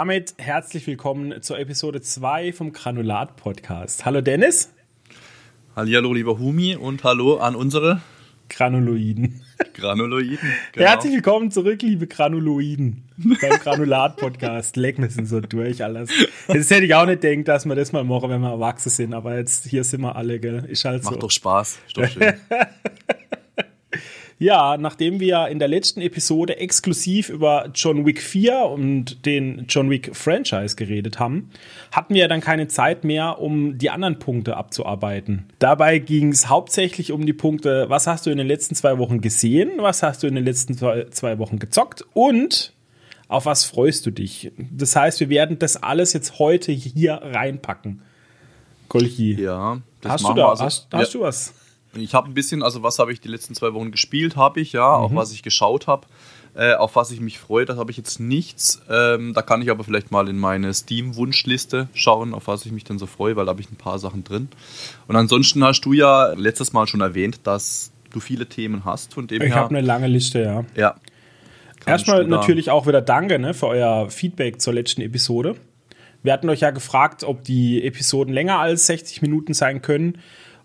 Damit herzlich willkommen zur Episode 2 vom Granulat Podcast. Hallo Dennis. Hallo lieber Humi und hallo an unsere Granuloiden. Granuloiden. Genau. Herzlich willkommen zurück, liebe Granuloiden, beim Granulat-Podcast. Leck, wir sind so durch alles. Jetzt hätte ich auch nicht gedacht, dass wir das mal machen, wenn wir erwachsen sind, aber jetzt hier sind wir alle, gell? Ist halt Macht so. doch Spaß. Ist doch schön. Ja, nachdem wir in der letzten Episode exklusiv über John Wick 4 und den John Wick Franchise geredet haben, hatten wir dann keine Zeit mehr, um die anderen Punkte abzuarbeiten. Dabei ging es hauptsächlich um die Punkte, was hast du in den letzten zwei Wochen gesehen, was hast du in den letzten zwei Wochen gezockt und auf was freust du dich. Das heißt, wir werden das alles jetzt heute hier reinpacken. Kolchi. Ja, das hast du da, also, hast, hast ja. du was? Ich habe ein bisschen, also was habe ich die letzten zwei Wochen gespielt, habe ich, ja, mhm. auch was ich geschaut habe. Äh, auf was ich mich freue, das habe ich jetzt nichts. Ähm, da kann ich aber vielleicht mal in meine Steam-Wunschliste schauen, auf was ich mich denn so freue, weil da habe ich ein paar Sachen drin. Und ansonsten hast du ja letztes Mal schon erwähnt, dass du viele Themen hast. Von dem ich habe eine lange Liste, ja. Ja. Erstmal natürlich auch wieder Danke ne, für euer Feedback zur letzten Episode. Wir hatten euch ja gefragt, ob die Episoden länger als 60 Minuten sein können.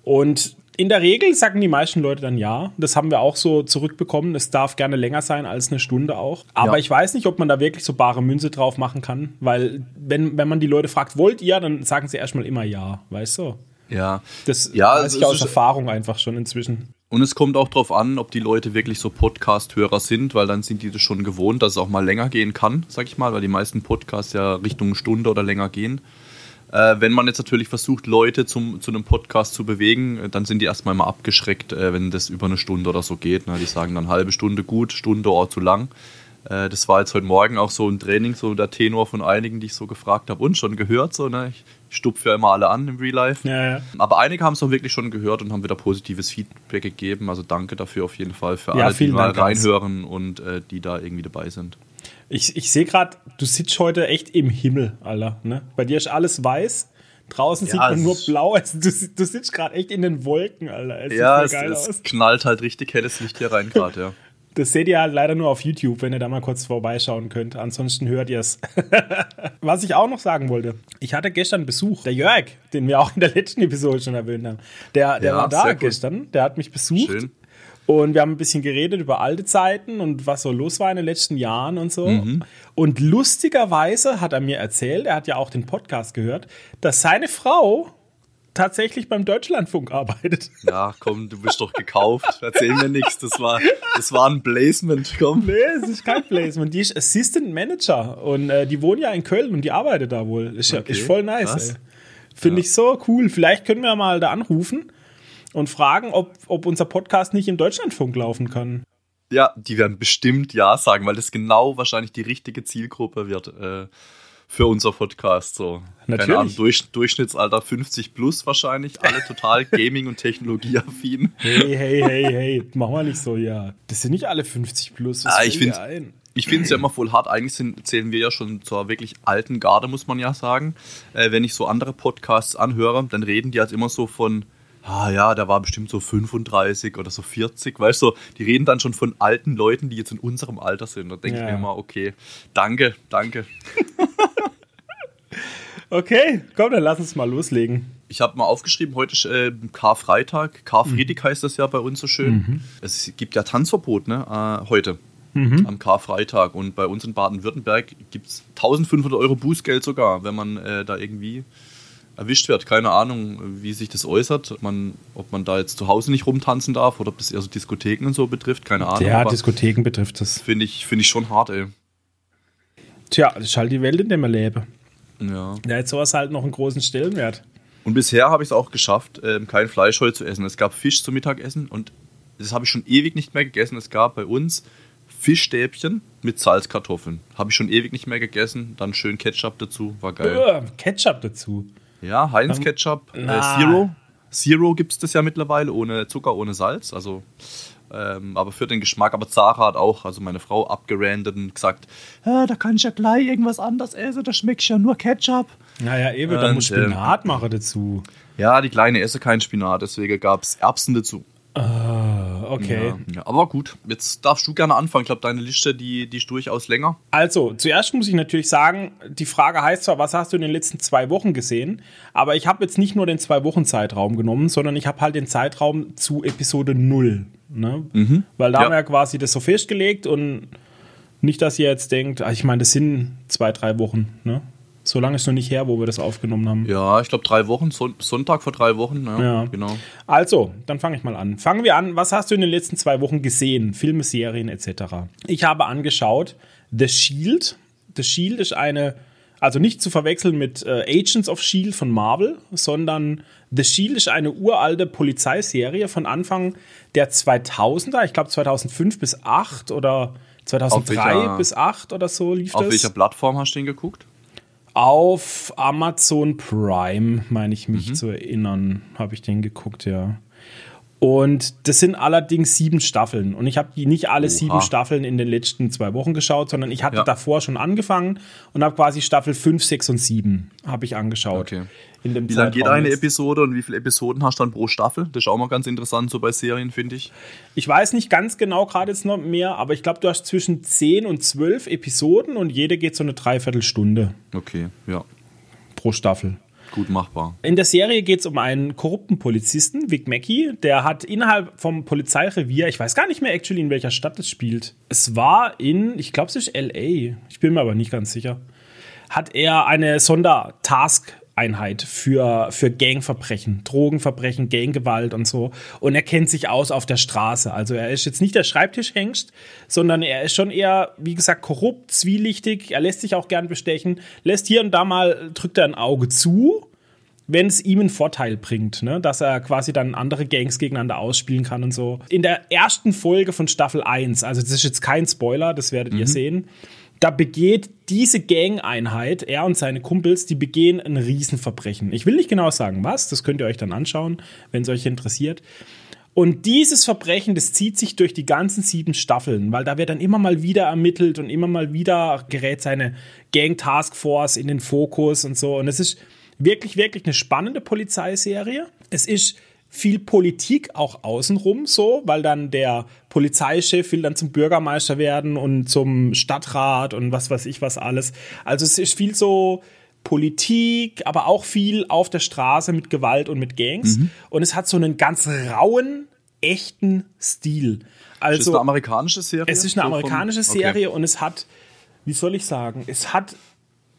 Und in der Regel sagen die meisten Leute dann ja. Das haben wir auch so zurückbekommen. Es darf gerne länger sein als eine Stunde auch. Aber ja. ich weiß nicht, ob man da wirklich so bare Münze drauf machen kann. Weil, wenn, wenn man die Leute fragt, wollt ihr, dann sagen sie erstmal immer ja. Weißt du? Ja. Das ja, weiß ich aus Erfahrung einfach schon inzwischen. Und es kommt auch darauf an, ob die Leute wirklich so Podcast-Hörer sind, weil dann sind die das schon gewohnt, dass es auch mal länger gehen kann, sag ich mal, weil die meisten Podcasts ja Richtung Stunde oder länger gehen. Äh, wenn man jetzt natürlich versucht, Leute zum, zu einem Podcast zu bewegen, äh, dann sind die erstmal immer abgeschreckt, äh, wenn das über eine Stunde oder so geht. Ne? Die sagen dann halbe Stunde gut, Stunde auch zu lang. Äh, das war jetzt heute Morgen auch so ein Training, so der Tenor von einigen, die ich so gefragt habe und schon gehört. So, ne? Ich stupfe ja immer alle an im Real Life. Ja, ja. Aber einige haben es auch wirklich schon gehört und haben wieder positives Feedback gegeben. Also danke dafür auf jeden Fall für ja, alle, die mal reinhören und äh, die da irgendwie dabei sind. Ich, ich sehe gerade, du sitzt heute echt im Himmel, Alter. Ne? Bei dir ist alles weiß. Draußen ja, sieht man nur blau. Also du, du sitzt gerade echt in den Wolken, Alter. Es ja, es, es knallt halt richtig helles Licht hier rein gerade, ja. Das seht ihr halt leider nur auf YouTube, wenn ihr da mal kurz vorbeischauen könnt. Ansonsten hört ihr es. Was ich auch noch sagen wollte. Ich hatte gestern Besuch. Der Jörg, den wir auch in der letzten Episode schon erwähnt haben. Der, der ja, war da gestern. Der hat mich besucht. Schön. Und wir haben ein bisschen geredet über alte Zeiten und was so los war in den letzten Jahren und so. Mhm. Und lustigerweise hat er mir erzählt, er hat ja auch den Podcast gehört, dass seine Frau tatsächlich beim Deutschlandfunk arbeitet. Ja, komm, du bist doch gekauft. Erzähl mir nichts. Das war, das war ein Placement. Komm. Nee, es ist kein Placement. Die ist Assistant Manager und äh, die wohnt ja in Köln und die arbeitet da wohl. Ist, okay, ist voll nice. Finde ja. ich so cool. Vielleicht können wir mal da anrufen und fragen, ob, ob unser Podcast nicht im Deutschlandfunk laufen kann. Ja, die werden bestimmt ja sagen, weil das genau wahrscheinlich die richtige Zielgruppe wird äh, für unser Podcast. So. Natürlich. Keine Ahnung, Durch, Durchschnittsalter 50 plus wahrscheinlich, alle total Gaming- und Technologieaffin. Hey, hey, hey, hey, mach mal nicht so, ja. Das sind nicht alle 50 plus. Ah, ich finde ich finde es ja immer voll hart. Eigentlich sind, zählen wir ja schon zur wirklich alten Garde, muss man ja sagen. Äh, wenn ich so andere Podcasts anhöre, dann reden die halt immer so von ah ja, der war bestimmt so 35 oder so 40, weißt du, die reden dann schon von alten Leuten, die jetzt in unserem Alter sind. Da denke ja. ich mir immer, okay, danke, danke. okay, komm, dann lass uns mal loslegen. Ich habe mal aufgeschrieben, heute ist äh, Karfreitag. Karfreitag mhm. heißt das ja bei uns so schön. Mhm. Es gibt ja Tanzverbot, ne, äh, heute. Mhm. Am Karfreitag. Und bei uns in Baden-Württemberg gibt es 1500 Euro Bußgeld sogar, wenn man äh, da irgendwie erwischt wird. Keine Ahnung, wie sich das äußert. Ob man, ob man da jetzt zu Hause nicht rumtanzen darf oder ob das eher so Diskotheken und so betrifft. Keine Ahnung. Ja, Diskotheken betrifft das. Finde ich, find ich schon hart, ey. Tja, das ist halt die Welt, in der man lebe. Ja. Da hat sowas halt noch einen großen Stellenwert. Und bisher habe ich es auch geschafft, ähm, kein Fleisch heute zu essen. Es gab Fisch zum Mittagessen und das habe ich schon ewig nicht mehr gegessen. Es gab bei uns Fischstäbchen mit Salzkartoffeln. Habe ich schon ewig nicht mehr gegessen. Dann schön Ketchup dazu, war geil. Uh, Ketchup dazu. Ja, Heinz Ketchup, äh, Zero. Zero gibt es das ja mittlerweile, ohne Zucker, ohne Salz. Also, ähm, aber für den Geschmack. Aber Zara hat auch, also meine Frau, abgerandet und gesagt: ja, Da kann ich ja gleich irgendwas anderes essen, da schmeckt ja nur Ketchup. Naja, eben, da muss Spinat ähm, machen dazu. Ja, die Kleine esse keinen Spinat, deswegen gab es Erbsen dazu. Ah, okay. Ja, ja, aber gut, jetzt darfst du gerne anfangen. Ich glaube, deine Liste, die, die ist durchaus länger. Also, zuerst muss ich natürlich sagen, die Frage heißt zwar, was hast du in den letzten zwei Wochen gesehen? Aber ich habe jetzt nicht nur den zwei Wochen Zeitraum genommen, sondern ich habe halt den Zeitraum zu Episode 0. Ne? Weil da Ja. haben wir ja quasi das so festgelegt und nicht, dass ihr jetzt denkt, ah, ich meine, das sind zwei, drei Wochen. Ne? So lange ist noch nicht her, wo wir das aufgenommen haben. Ja, ich glaube drei Wochen, Son Sonntag vor drei Wochen. Ja, Ja. genau. Also, dann fange ich mal an. Fangen wir an. Was hast du in den letzten zwei Wochen gesehen? Filme, Serien etc. Ich habe angeschaut The Shield. The Shield ist eine, also nicht zu verwechseln mit äh, Agents of Shield von Marvel, sondern The Shield ist eine uralte Polizeiserie von Anfang der 2000er. Ich glaube 2005 bis 8 oder 2003 welcher- bis 8 oder so lief Auf das. welcher Plattform hast du den geguckt? Auf Amazon Prime, meine ich mich Mhm. zu erinnern, habe ich den geguckt, ja. Und das sind allerdings sieben Staffeln. Und ich habe die nicht alle Oha. sieben Staffeln in den letzten zwei Wochen geschaut, sondern ich hatte Ja. davor schon angefangen und habe quasi Staffel 5, 6 und 7 habe ich angeschaut. Okay. In dem Wie lange geht eine jetzt. Episode und wie viele Episoden hast du dann pro Staffel? Das ist auch mal ganz interessant so bei Serien, finde ich. Ich weiß nicht ganz genau gerade jetzt noch mehr, aber ich glaube, du hast zwischen 10 und 12 Episoden und jede geht so eine Dreiviertelstunde Okay, ja. pro Staffel. Gut machbar. In der Serie geht es um einen korrupten Polizisten, Vic Mackey. Der hat innerhalb vom Polizeirevier, ich weiß gar nicht mehr actually, in welcher Stadt es spielt. Es war in, ich glaube, es ist L.A., ich bin mir aber nicht ganz sicher. Hat er eine Sondertask-Einheit für, für Gangverbrechen, Drogenverbrechen, Ganggewalt und so. Und er kennt sich aus auf der Straße. Also er ist jetzt nicht der Schreibtischhengst, sondern er ist schon eher, wie gesagt, korrupt, zwielichtig. Er lässt sich auch gern bestechen, lässt hier und da mal, drückt er ein Auge zu wenn es ihm einen Vorteil bringt, ne? dass er quasi dann andere Gangs gegeneinander ausspielen kann und so. In der ersten Folge von Staffel 1, also das ist jetzt kein Spoiler, das werdet ihr sehen, da begeht diese Gang-Einheit, er und seine Kumpels, die begehen ein Riesenverbrechen. Ich will nicht genau sagen, was, das könnt ihr euch dann anschauen, wenn es euch interessiert. Und dieses Verbrechen, das zieht sich durch die ganzen sieben Staffeln, weil da wird dann immer mal wieder ermittelt und immer mal wieder gerät seine Gang Task Force in den Fokus und so. Und es ist wirklich, wirklich eine spannende Polizeiserie. Es ist viel Politik auch außenrum so, weil dann der Polizeichef will dann zum Bürgermeister werden und zum Stadtrat und was weiß ich was alles. Also es ist viel so Politik, aber auch viel auf der Straße mit Gewalt und mit Gangs. Und es hat so einen ganz rauen, echten Stil. Ist das Also eine amerikanische Serie? es ist eine So amerikanische Okay. Serie und es hat, wie soll ich sagen, es hat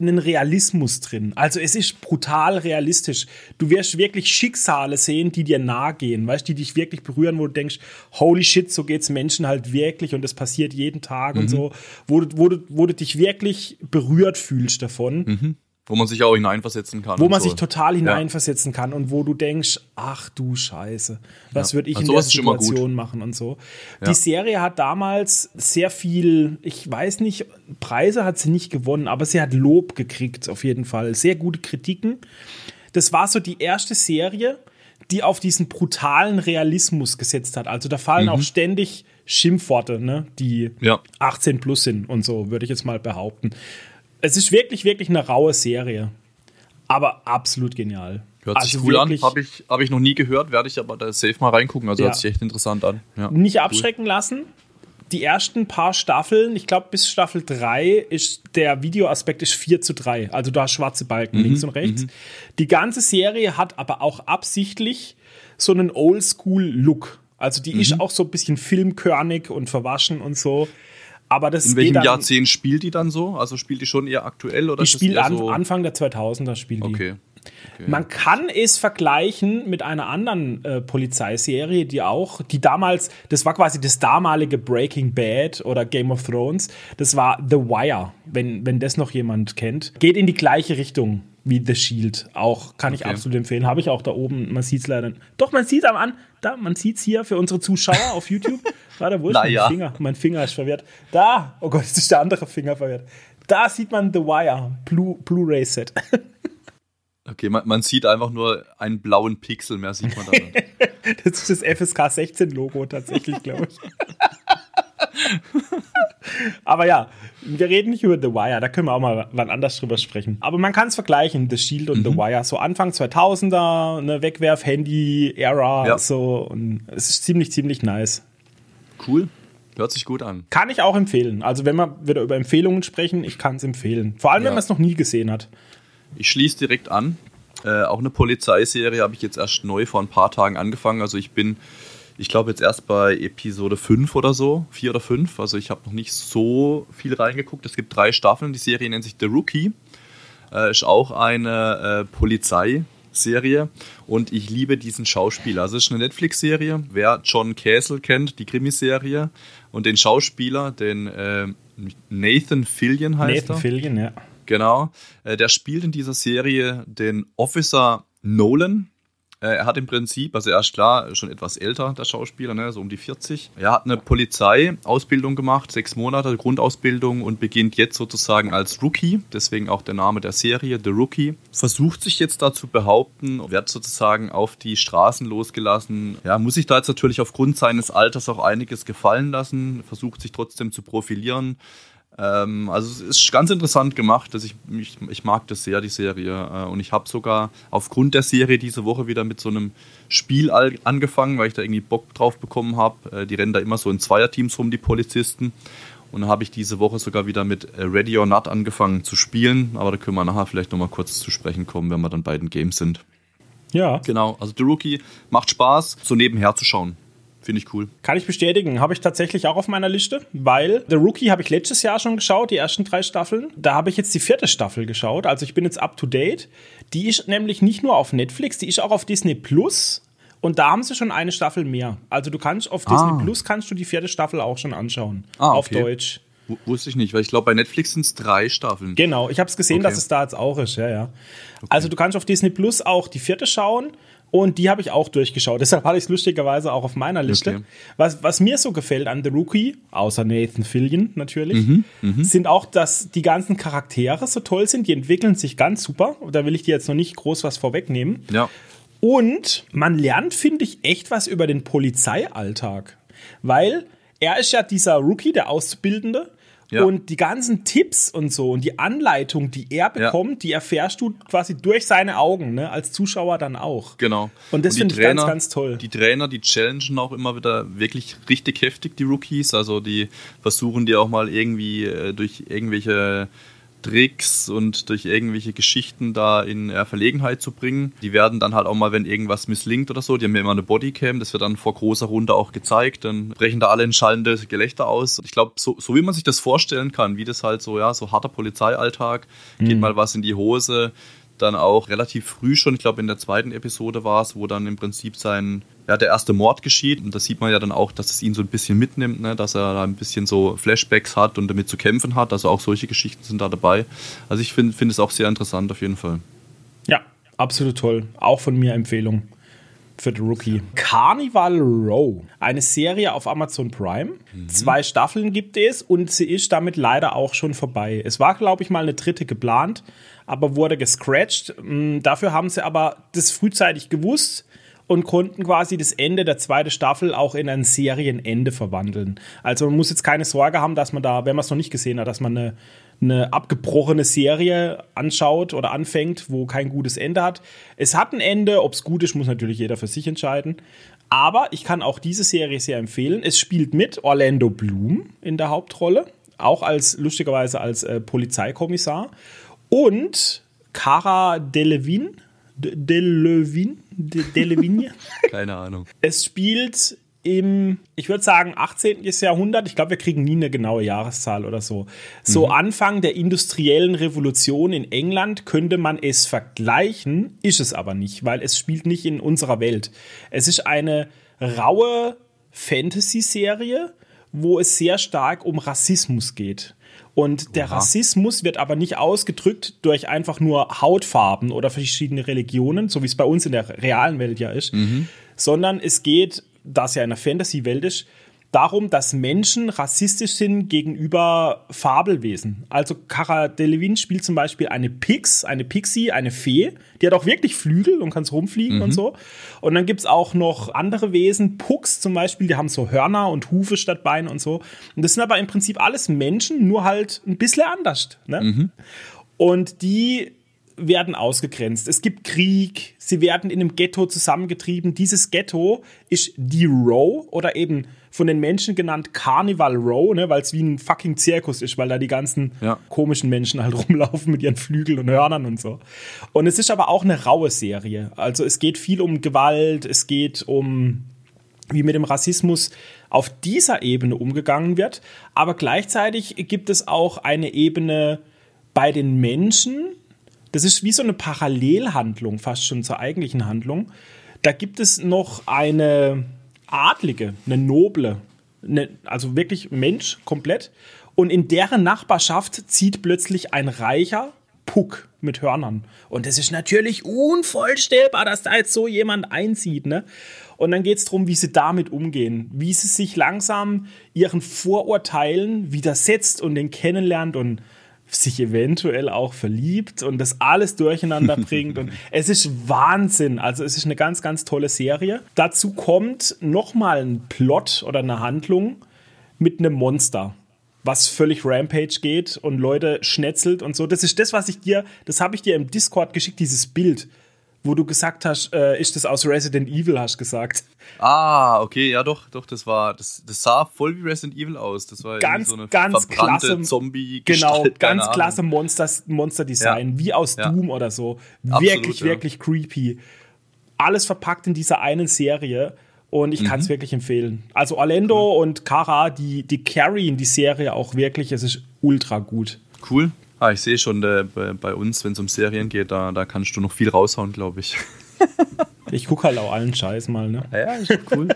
einen Realismus drin. Also es ist brutal realistisch. Du wirst wirklich Schicksale sehen, die dir nahe gehen, weißt, die dich wirklich berühren, wo du denkst, holy shit, so geht's Menschen halt wirklich und das passiert jeden Tag Mhm. und so, wo du, wo, du, wo du dich wirklich berührt fühlst davon Wo man sich auch hineinversetzen kann. wo man so. sich total hineinversetzen kann und wo du denkst, ach du Scheiße, was Ja. würde ich Also in der. Situation machen und so. Ja. Die Serie hat damals sehr viel, ich weiß nicht, Preise hat sie nicht gewonnen, aber sie hat Lob gekriegt auf jeden Fall, sehr gute Kritiken. Das war so die erste Serie, die auf diesen brutalen Realismus gesetzt hat. Also da fallen auch ständig Schimpfworte, ne, die Mhm. Ja. 18 plus sind und so, würde ich jetzt mal behaupten. Es ist wirklich, wirklich eine raue Serie. Aber absolut genial. Hört sich Also cool an. wirklich Habe ich, hab ich noch nie gehört, werde ich aber da safe mal reingucken. Also Ja. hört sich echt interessant an. Ja. Nicht abschrecken lassen. Die ersten paar Staffeln, ich glaube bis Staffel 3 ist der Videoaspekt ist 4 zu 3. Also du hast schwarze Mhm, Balken links und rechts. Die ganze Serie hat aber auch absichtlich so einen Oldschool-Look. Also die Mhm. ist auch so ein bisschen filmkörnig und verwaschen und so. Aber das In welchem dann, Jahrzehnt spielt die dann so? Also spielt die schon eher aktuell oder Die spielt an, so? Anfang der 2000er spielt die. Okay. okay. Man kann es vergleichen mit einer anderen äh, Polizeiserie, die auch, die damals, das war quasi das damalige Breaking Bad oder Game of Thrones, das war The Wire, wenn, wenn das noch jemand kennt. Geht in die gleiche Richtung wie The Shield. Auch kann ich Okay. absolut empfehlen. Habe ich auch da oben, man sieht es leider. Doch, man sieht es am an, da, man sieht es hier für unsere Zuschauer auf YouTube. Warte, wo ist Na mein. Finger? Mein Finger ist verwirrt. Da, oh Gott, jetzt ist der andere Finger verwirrt. Da sieht man The Wire, Blu- Blu-ray-Set. okay, man, man sieht einfach nur einen blauen Pixel, mehr sieht man da. Das ist das FSK 16 Logo tatsächlich, glaube ich. Aber ja, wir reden nicht über The Wire, da können wir auch mal wann anders drüber sprechen. Aber man kann es vergleichen, The Shield und mhm. The Wire. So Anfang 2000er, eine Wegwerf-Handy-Ära, ja. so. Und es ist ziemlich, ziemlich nice. Cool. Hört sich gut an. Kann ich auch empfehlen. Also, wenn wir wieder über Empfehlungen sprechen, ich kann es empfehlen. Vor allem, ja. wenn man es noch nie gesehen hat. Ich schließe direkt an. Äh, auch eine Polizeiserie habe ich jetzt erst neu vor ein paar Tagen angefangen. Also, ich bin ich glaube jetzt erst bei Episode 5 oder so, 4 oder 5. Also ich habe noch nicht so viel reingeguckt. Es gibt drei Staffeln. Die Serie nennt sich The Rookie. Äh, ist auch eine äh, Polizeiserie und ich liebe diesen Schauspieler. Also es ist eine Netflix-Serie. Wer John Castle kennt, die Krimiserie und den Schauspieler, den äh, Nathan Fillion heißt Nathan er. Nathan Fillion, ja. Genau. Äh, der spielt in dieser Serie den Officer Nolan er hat im Prinzip, also er ist klar schon etwas älter, der Schauspieler, ne, so um die 40. Er hat eine Polizeiausbildung gemacht, sechs Monate Grundausbildung und beginnt jetzt sozusagen als Rookie, deswegen auch der Name der Serie, The Rookie. Versucht sich jetzt da zu behaupten, wird sozusagen auf die Straßen losgelassen. Ja, muss sich da jetzt natürlich aufgrund seines Alters auch einiges gefallen lassen, versucht sich trotzdem zu profilieren. Ähm, also es ist ganz interessant gemacht. Dass ich, ich, ich mag das sehr, die Serie. Äh, und ich habe sogar aufgrund der Serie diese Woche wieder mit so einem Spiel angefangen, weil ich da irgendwie Bock drauf bekommen habe. Äh, die rennen da immer so in Zweierteams rum, die Polizisten. Und dann habe ich diese Woche sogar wieder mit äh, Ready or Not angefangen zu spielen. Aber da können wir nachher vielleicht nochmal kurz zu sprechen kommen, wenn wir dann bei den Games sind. Ja. Genau, also The Rookie macht Spaß, so nebenher zu schauen. Finde ich cool. Kann ich bestätigen. Habe ich tatsächlich auch auf meiner Liste, weil The Rookie habe ich letztes Jahr schon geschaut, die ersten drei Staffeln. Da habe ich jetzt die vierte Staffel geschaut. Also ich bin jetzt up to date. Die ist nämlich nicht nur auf Netflix, die ist auch auf Disney Plus. Und da haben sie schon eine Staffel mehr. Also du kannst auf Disney ah. Plus kannst du die vierte Staffel auch schon anschauen. Ah, okay. Auf Deutsch. W wusste ich nicht, weil ich glaube, bei Netflix sind es drei Staffeln. Genau, ich habe es gesehen, okay. dass es da jetzt auch ist, ja, ja. Okay. Also du kannst auf Disney Plus auch die vierte schauen und die habe ich auch durchgeschaut. Deshalb hatte ich es lustigerweise auch auf meiner Liste. Okay. Was, was mir so gefällt an The Rookie, außer Nathan Fillion natürlich, mhm, mh. sind auch, dass die ganzen Charaktere so toll sind. Die entwickeln sich ganz super. Da will ich dir jetzt noch nicht groß was vorwegnehmen. Ja. Und man lernt, finde ich, echt was über den Polizeialltag. Weil er ist ja dieser Rookie, der Auszubildende. Ja. Und die ganzen Tipps und so und die Anleitung, die er bekommt, ja. die erfährst du quasi durch seine Augen, ne? als Zuschauer dann auch. Genau. Und das finde ich ganz, ganz toll. Die Trainer, die challengen auch immer wieder wirklich richtig heftig, die Rookies. Also die versuchen dir auch mal irgendwie äh, durch irgendwelche Tricks und durch irgendwelche Geschichten da in äh, Verlegenheit zu bringen. Die werden dann halt auch mal, wenn irgendwas misslingt oder so, die haben ja immer eine Bodycam, das wird dann vor großer Runde auch gezeigt, dann brechen da alle in schallende Gelächter aus. Ich glaube, so, so wie man sich das vorstellen kann, wie das halt so, ja, so harter Polizeialltag, mhm. geht mal was in die Hose, dann auch relativ früh schon, ich glaube in der zweiten Episode war es, wo dann im Prinzip sein, ja, der erste Mord geschieht. Und da sieht man ja dann auch, dass es ihn so ein bisschen mitnimmt, ne? dass er da ein bisschen so Flashbacks hat und damit zu kämpfen hat. Also auch solche Geschichten sind da dabei. Also ich finde find es auch sehr interessant auf jeden Fall. Ja, absolut toll. Auch von mir Empfehlung für The Rookie. Carnival Row, eine Serie auf Amazon Prime. Mhm. Zwei Staffeln gibt es und sie ist damit leider auch schon vorbei. Es war, glaube ich, mal eine dritte geplant, aber wurde gescratcht. Mm, dafür haben sie aber das frühzeitig gewusst und konnten quasi das Ende der zweiten Staffel auch in ein Serienende verwandeln. Also man muss jetzt keine Sorge haben, dass man da, wenn man es noch nicht gesehen hat, dass man eine, eine abgebrochene Serie anschaut oder anfängt, wo kein gutes Ende hat. Es hat ein Ende, ob es gut ist, muss natürlich jeder für sich entscheiden. Aber ich kann auch diese Serie sehr empfehlen. Es spielt mit Orlando Bloom in der Hauptrolle, auch als lustigerweise als äh, Polizeikommissar und Cara Delevingne, Delevingne, Delevingne. Keine Ahnung. Es spielt im, ich würde sagen, 18. Jahrhundert. Ich glaube, wir kriegen nie eine genaue Jahreszahl oder so. So mhm. Anfang der industriellen Revolution in England könnte man es vergleichen, ist es aber nicht, weil es spielt nicht in unserer Welt. Es ist eine raue Fantasy-Serie, wo es sehr stark um Rassismus geht. Und der Aha. Rassismus wird aber nicht ausgedrückt durch einfach nur Hautfarben oder verschiedene Religionen, so wie es bei uns in der realen Welt ja ist, mhm. sondern es geht, da es ja in der Fantasy-Welt ist, darum, dass Menschen rassistisch sind gegenüber Fabelwesen. Also Cara Delevingne spielt zum Beispiel eine Pix, eine Pixie, eine Fee, die hat auch wirklich Flügel und kann rumfliegen mhm. und so. Und dann gibt es auch noch andere Wesen, Pucks zum Beispiel, die haben so Hörner und Hufe statt Beine und so. Und das sind aber im Prinzip alles Menschen, nur halt ein bisschen anders. Ne? Mhm. Und die werden ausgegrenzt. Es gibt Krieg, sie werden in einem Ghetto zusammengetrieben. Dieses Ghetto ist die Row oder eben von den Menschen genannt Carnival Row, ne, weil es wie ein fucking Zirkus ist, weil da die ganzen ja. komischen Menschen halt rumlaufen mit ihren Flügeln und Hörnern und so. Und es ist aber auch eine raue Serie. Also es geht viel um Gewalt, es geht um wie mit dem Rassismus auf dieser Ebene umgegangen wird, aber gleichzeitig gibt es auch eine Ebene bei den Menschen, das ist wie so eine Parallelhandlung, fast schon zur eigentlichen Handlung. Da gibt es noch eine Adlige, eine Noble, eine, also wirklich Mensch komplett. Und in deren Nachbarschaft zieht plötzlich ein reicher Puck mit Hörnern. Und das ist natürlich unvorstellbar, dass da jetzt so jemand einzieht. Ne? Und dann geht es darum, wie sie damit umgehen, wie sie sich langsam ihren Vorurteilen widersetzt und den kennenlernt und sich eventuell auch verliebt und das alles durcheinander bringt. Und es ist Wahnsinn. Also es ist eine ganz, ganz tolle Serie. Dazu kommt nochmal ein Plot oder eine Handlung mit einem Monster was völlig Rampage geht und Leute schnetzelt und so. Das ist das, was ich dir, das habe ich dir im Discord geschickt, dieses Bild wo du gesagt hast, äh, ist das aus Resident Evil, hast gesagt. Ah, okay, ja doch, doch, das war, das, das sah voll wie Resident Evil aus. Das war ganz, so eine ganz klasse Zombie. Genau, ganz klasse Monster, Monster Design, ja. wie aus ja. Doom oder so. Absolut, wirklich, ja. wirklich creepy. Alles verpackt in dieser einen Serie. Und ich mhm. kann es wirklich empfehlen. Also Orlando cool. und Kara, die, die carryen die Serie auch wirklich. Es ist ultra gut. Cool. Ah, ich sehe schon, der, bei, uns, wenn es um Serien geht, da, da kannst du noch viel raushauen, glaube ich. ich gucke halt auch allen Scheiß mal, ne? Ja, ist cool.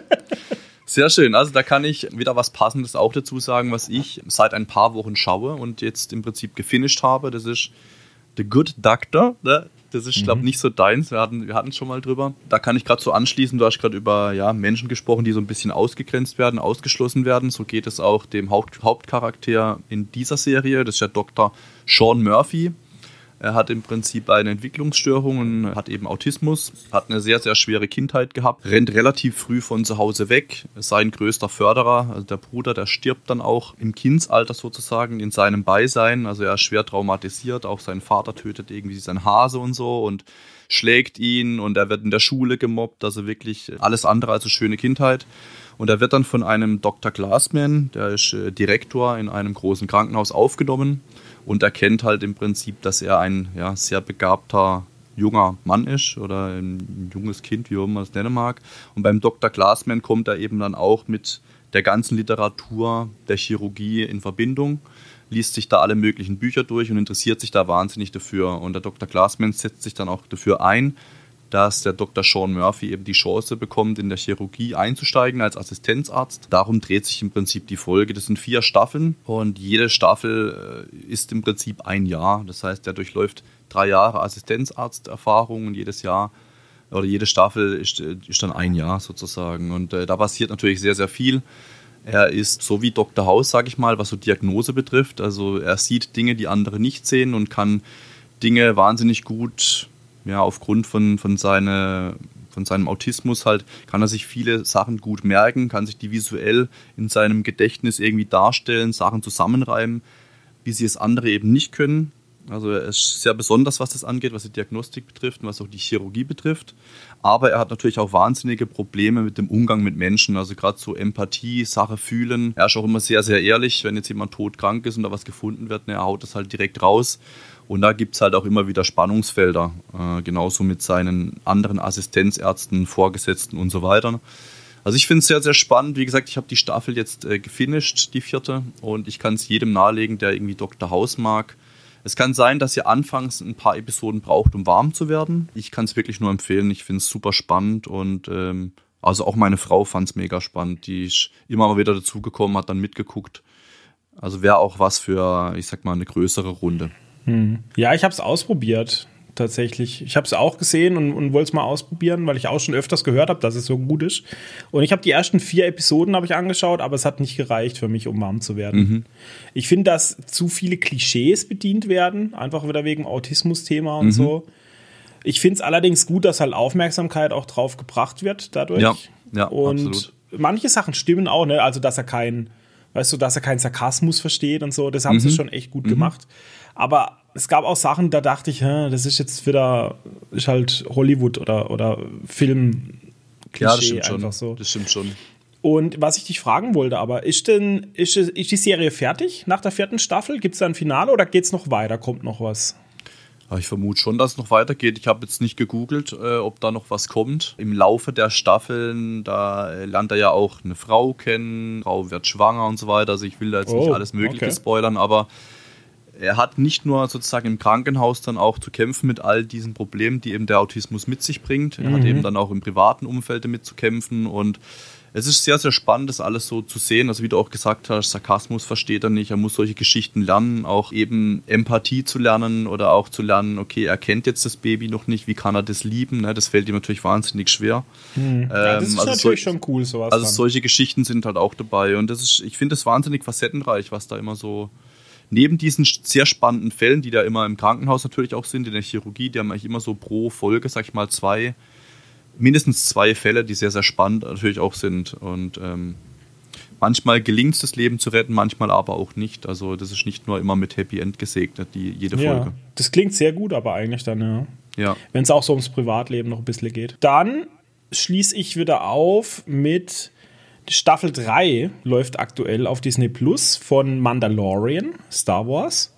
Sehr schön. Also da kann ich wieder was Passendes auch dazu sagen, was ich seit ein paar Wochen schaue und jetzt im Prinzip gefinisht habe. Das ist The Good Doctor. Ne? Das ist, mhm. glaube ich, nicht so deins. Wir hatten wir hatten schon mal drüber. Da kann ich gerade so anschließen. Du hast gerade über ja, Menschen gesprochen, die so ein bisschen ausgegrenzt werden, ausgeschlossen werden. So geht es auch dem Haupt Hauptcharakter in dieser Serie. Das ist der Dr. Sean Murphy. Er hat im Prinzip eine Entwicklungsstörung und hat eben Autismus, hat eine sehr, sehr schwere Kindheit gehabt, rennt relativ früh von zu Hause weg. Sein größter Förderer, also der Bruder, der stirbt dann auch im Kindsalter sozusagen in seinem Beisein. Also er ist schwer traumatisiert, auch sein Vater tötet irgendwie sein Hase und so und schlägt ihn und er wird in der Schule gemobbt, also wirklich alles andere als eine schöne Kindheit. Und er wird dann von einem Dr. Glassman, der ist äh, Direktor in einem großen Krankenhaus, aufgenommen und erkennt halt im Prinzip, dass er ein ja, sehr begabter junger Mann ist oder ein junges Kind, wie man es nennen mag. Und beim Dr. Glassman kommt er eben dann auch mit der ganzen Literatur der Chirurgie in Verbindung, liest sich da alle möglichen Bücher durch und interessiert sich da wahnsinnig dafür. Und der Dr. Glassman setzt sich dann auch dafür ein, dass der Dr. Sean Murphy eben die Chance bekommt, in der Chirurgie einzusteigen als Assistenzarzt. Darum dreht sich im Prinzip die Folge. Das sind vier Staffeln und jede Staffel äh, ist im Prinzip ein Jahr. Das heißt, er durchläuft drei Jahre Assistenzarzterfahrung und jedes Jahr oder jede Staffel ist, äh, ist dann ein Jahr sozusagen. Und äh, da passiert natürlich sehr, sehr viel. Er ist so wie Dr. House, sage ich mal, was so Diagnose betrifft. Also er sieht Dinge, die andere nicht sehen und kann Dinge wahnsinnig gut ja, aufgrund von, von, seine, von seinem Autismus halt, kann er sich viele Sachen gut merken, kann sich die visuell in seinem Gedächtnis irgendwie darstellen, Sachen zusammenreimen, wie sie es andere eben nicht können. Also er ist sehr besonders, was das angeht, was die Diagnostik betrifft und was auch die Chirurgie betrifft. Aber er hat natürlich auch wahnsinnige Probleme mit dem Umgang mit Menschen. Also gerade so Empathie, Sache fühlen. Er ist auch immer sehr, sehr ehrlich, wenn jetzt jemand todkrank ist und da was gefunden wird, ne, er haut das halt direkt raus. Und da gibt es halt auch immer wieder Spannungsfelder, äh, genauso mit seinen anderen Assistenzärzten, Vorgesetzten und so weiter. Also ich finde es sehr, sehr spannend. Wie gesagt, ich habe die Staffel jetzt äh, gefinisht, die vierte, und ich kann es jedem nahelegen, der irgendwie Dr. House mag. Es kann sein, dass ihr anfangs ein paar Episoden braucht, um warm zu werden. Ich kann es wirklich nur empfehlen. Ich finde es super spannend und ähm, also auch meine Frau fand es mega spannend. Die ist immer mal wieder dazugekommen, hat dann mitgeguckt. Also wäre auch was für, ich sag mal, eine größere Runde. Hm. Ja, ich habe es ausprobiert. tatsächlich. Ich habe es auch gesehen und, und wollte es mal ausprobieren, weil ich auch schon öfters gehört habe, dass es so gut ist. Und ich habe die ersten vier Episoden habe ich angeschaut, aber es hat nicht gereicht für mich, um warm zu werden. Mhm. Ich finde, dass zu viele Klischees bedient werden, einfach wieder wegen Autismus-Thema und mhm. so. Ich finde es allerdings gut, dass halt Aufmerksamkeit auch drauf gebracht wird dadurch. Ja, ja und absolut. manche Sachen stimmen auch, ne? Also, dass er kein, weißt du, dass er keinen Sarkasmus versteht und so, das haben mhm. sie schon echt gut mhm. gemacht. Aber es gab auch Sachen, da dachte ich, das ist jetzt wieder, ist halt Hollywood oder, oder Film. Ja, das stimmt schon. So. Das stimmt schon. Und was ich dich fragen wollte, aber ist denn, ist, ist die Serie fertig nach der vierten Staffel? Gibt es da ein Finale oder geht es noch weiter? Kommt noch was? Ich vermute schon, dass es noch weitergeht. Ich habe jetzt nicht gegoogelt, äh, ob da noch was kommt. Im Laufe der Staffeln, da äh, lernt er ja auch eine Frau kennen, Frau wird schwanger und so weiter. Also ich will da jetzt oh, nicht alles Mögliche okay. spoilern, aber er hat nicht nur sozusagen im Krankenhaus dann auch zu kämpfen mit all diesen Problemen, die eben der Autismus mit sich bringt. Er mhm. hat eben dann auch im privaten Umfeld damit zu kämpfen und es ist sehr, sehr spannend, das alles so zu sehen. Also wie du auch gesagt hast, Sarkasmus versteht er nicht. Er muss solche Geschichten lernen, auch eben Empathie zu lernen oder auch zu lernen, okay, er kennt jetzt das Baby noch nicht, wie kann er das lieben? Ne? Das fällt ihm natürlich wahnsinnig schwer. Hm. Ähm, ja, das ist also natürlich so, schon cool, sowas. Also dann. solche Geschichten sind halt auch dabei. Und das ist, ich finde es wahnsinnig facettenreich, was da immer so neben diesen sehr spannenden Fällen, die da immer im Krankenhaus natürlich auch sind, in der Chirurgie, die haben eigentlich immer so pro Folge, sag ich mal, zwei, mindestens zwei Fälle, die sehr, sehr spannend natürlich auch sind. Und ähm, manchmal gelingt es, das Leben zu retten, manchmal aber auch nicht. Also das ist nicht nur immer mit Happy End gesegnet, die, jede Folge. Ja, das klingt sehr gut, aber eigentlich dann, ja. Ja. Wenn es auch so ums Privatleben noch ein bisschen geht. Dann schließe ich wieder auf mit Staffel 3 läuft aktuell auf Disney Plus von Mandalorian, Star Wars.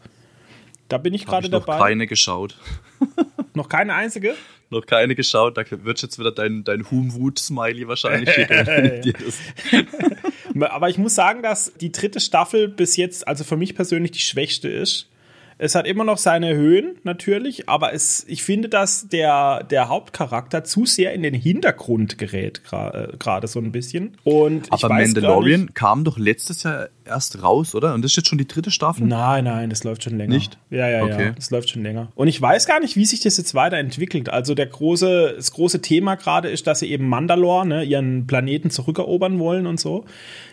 Da bin ich gerade dabei. Noch keine geschaut. noch keine einzige? noch keine geschaut. Da wird jetzt wieder dein, dein Humwut-Smiley wahrscheinlich Aber ich muss sagen, dass die dritte Staffel bis jetzt, also für mich persönlich, die schwächste ist. Es hat immer noch seine Höhen, natürlich, aber es, ich finde, dass der, der Hauptcharakter zu sehr in den Hintergrund gerät, gerade gra so ein bisschen. Und aber Mandalorian kam doch letztes Jahr erst raus, oder? Und das ist jetzt schon die dritte Staffel? Nein, nein, das läuft schon länger. Nicht? Ja, ja, okay. ja. Das läuft schon länger. Und ich weiß gar nicht, wie sich das jetzt weiterentwickelt. Also der große, das große Thema gerade ist, dass sie eben Mandalore, ne, ihren Planeten zurückerobern wollen und so.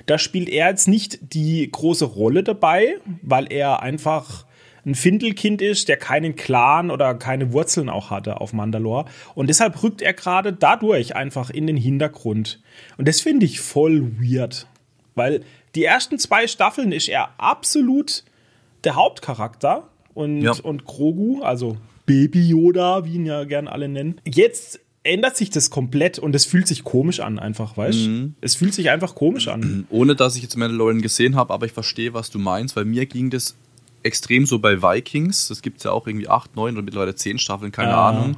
Da spielt er jetzt nicht die große Rolle dabei, weil er einfach ein Findelkind ist, der keinen Clan oder keine Wurzeln auch hatte auf Mandalore. Und deshalb rückt er gerade dadurch einfach in den Hintergrund. Und das finde ich voll weird. Weil die ersten zwei Staffeln ist er absolut der Hauptcharakter. Und, ja. und Grogu, also Baby Yoda, wie ihn ja gern alle nennen. Jetzt ändert sich das komplett und es fühlt sich komisch an, einfach, weißt du? Mhm. Es fühlt sich einfach komisch an. Ohne dass ich jetzt Mandalorian gesehen habe, aber ich verstehe, was du meinst, weil mir ging das extrem so bei Vikings. Das gibt es ja auch irgendwie acht, neun oder mittlerweile zehn Staffeln, keine ja. Ahnung.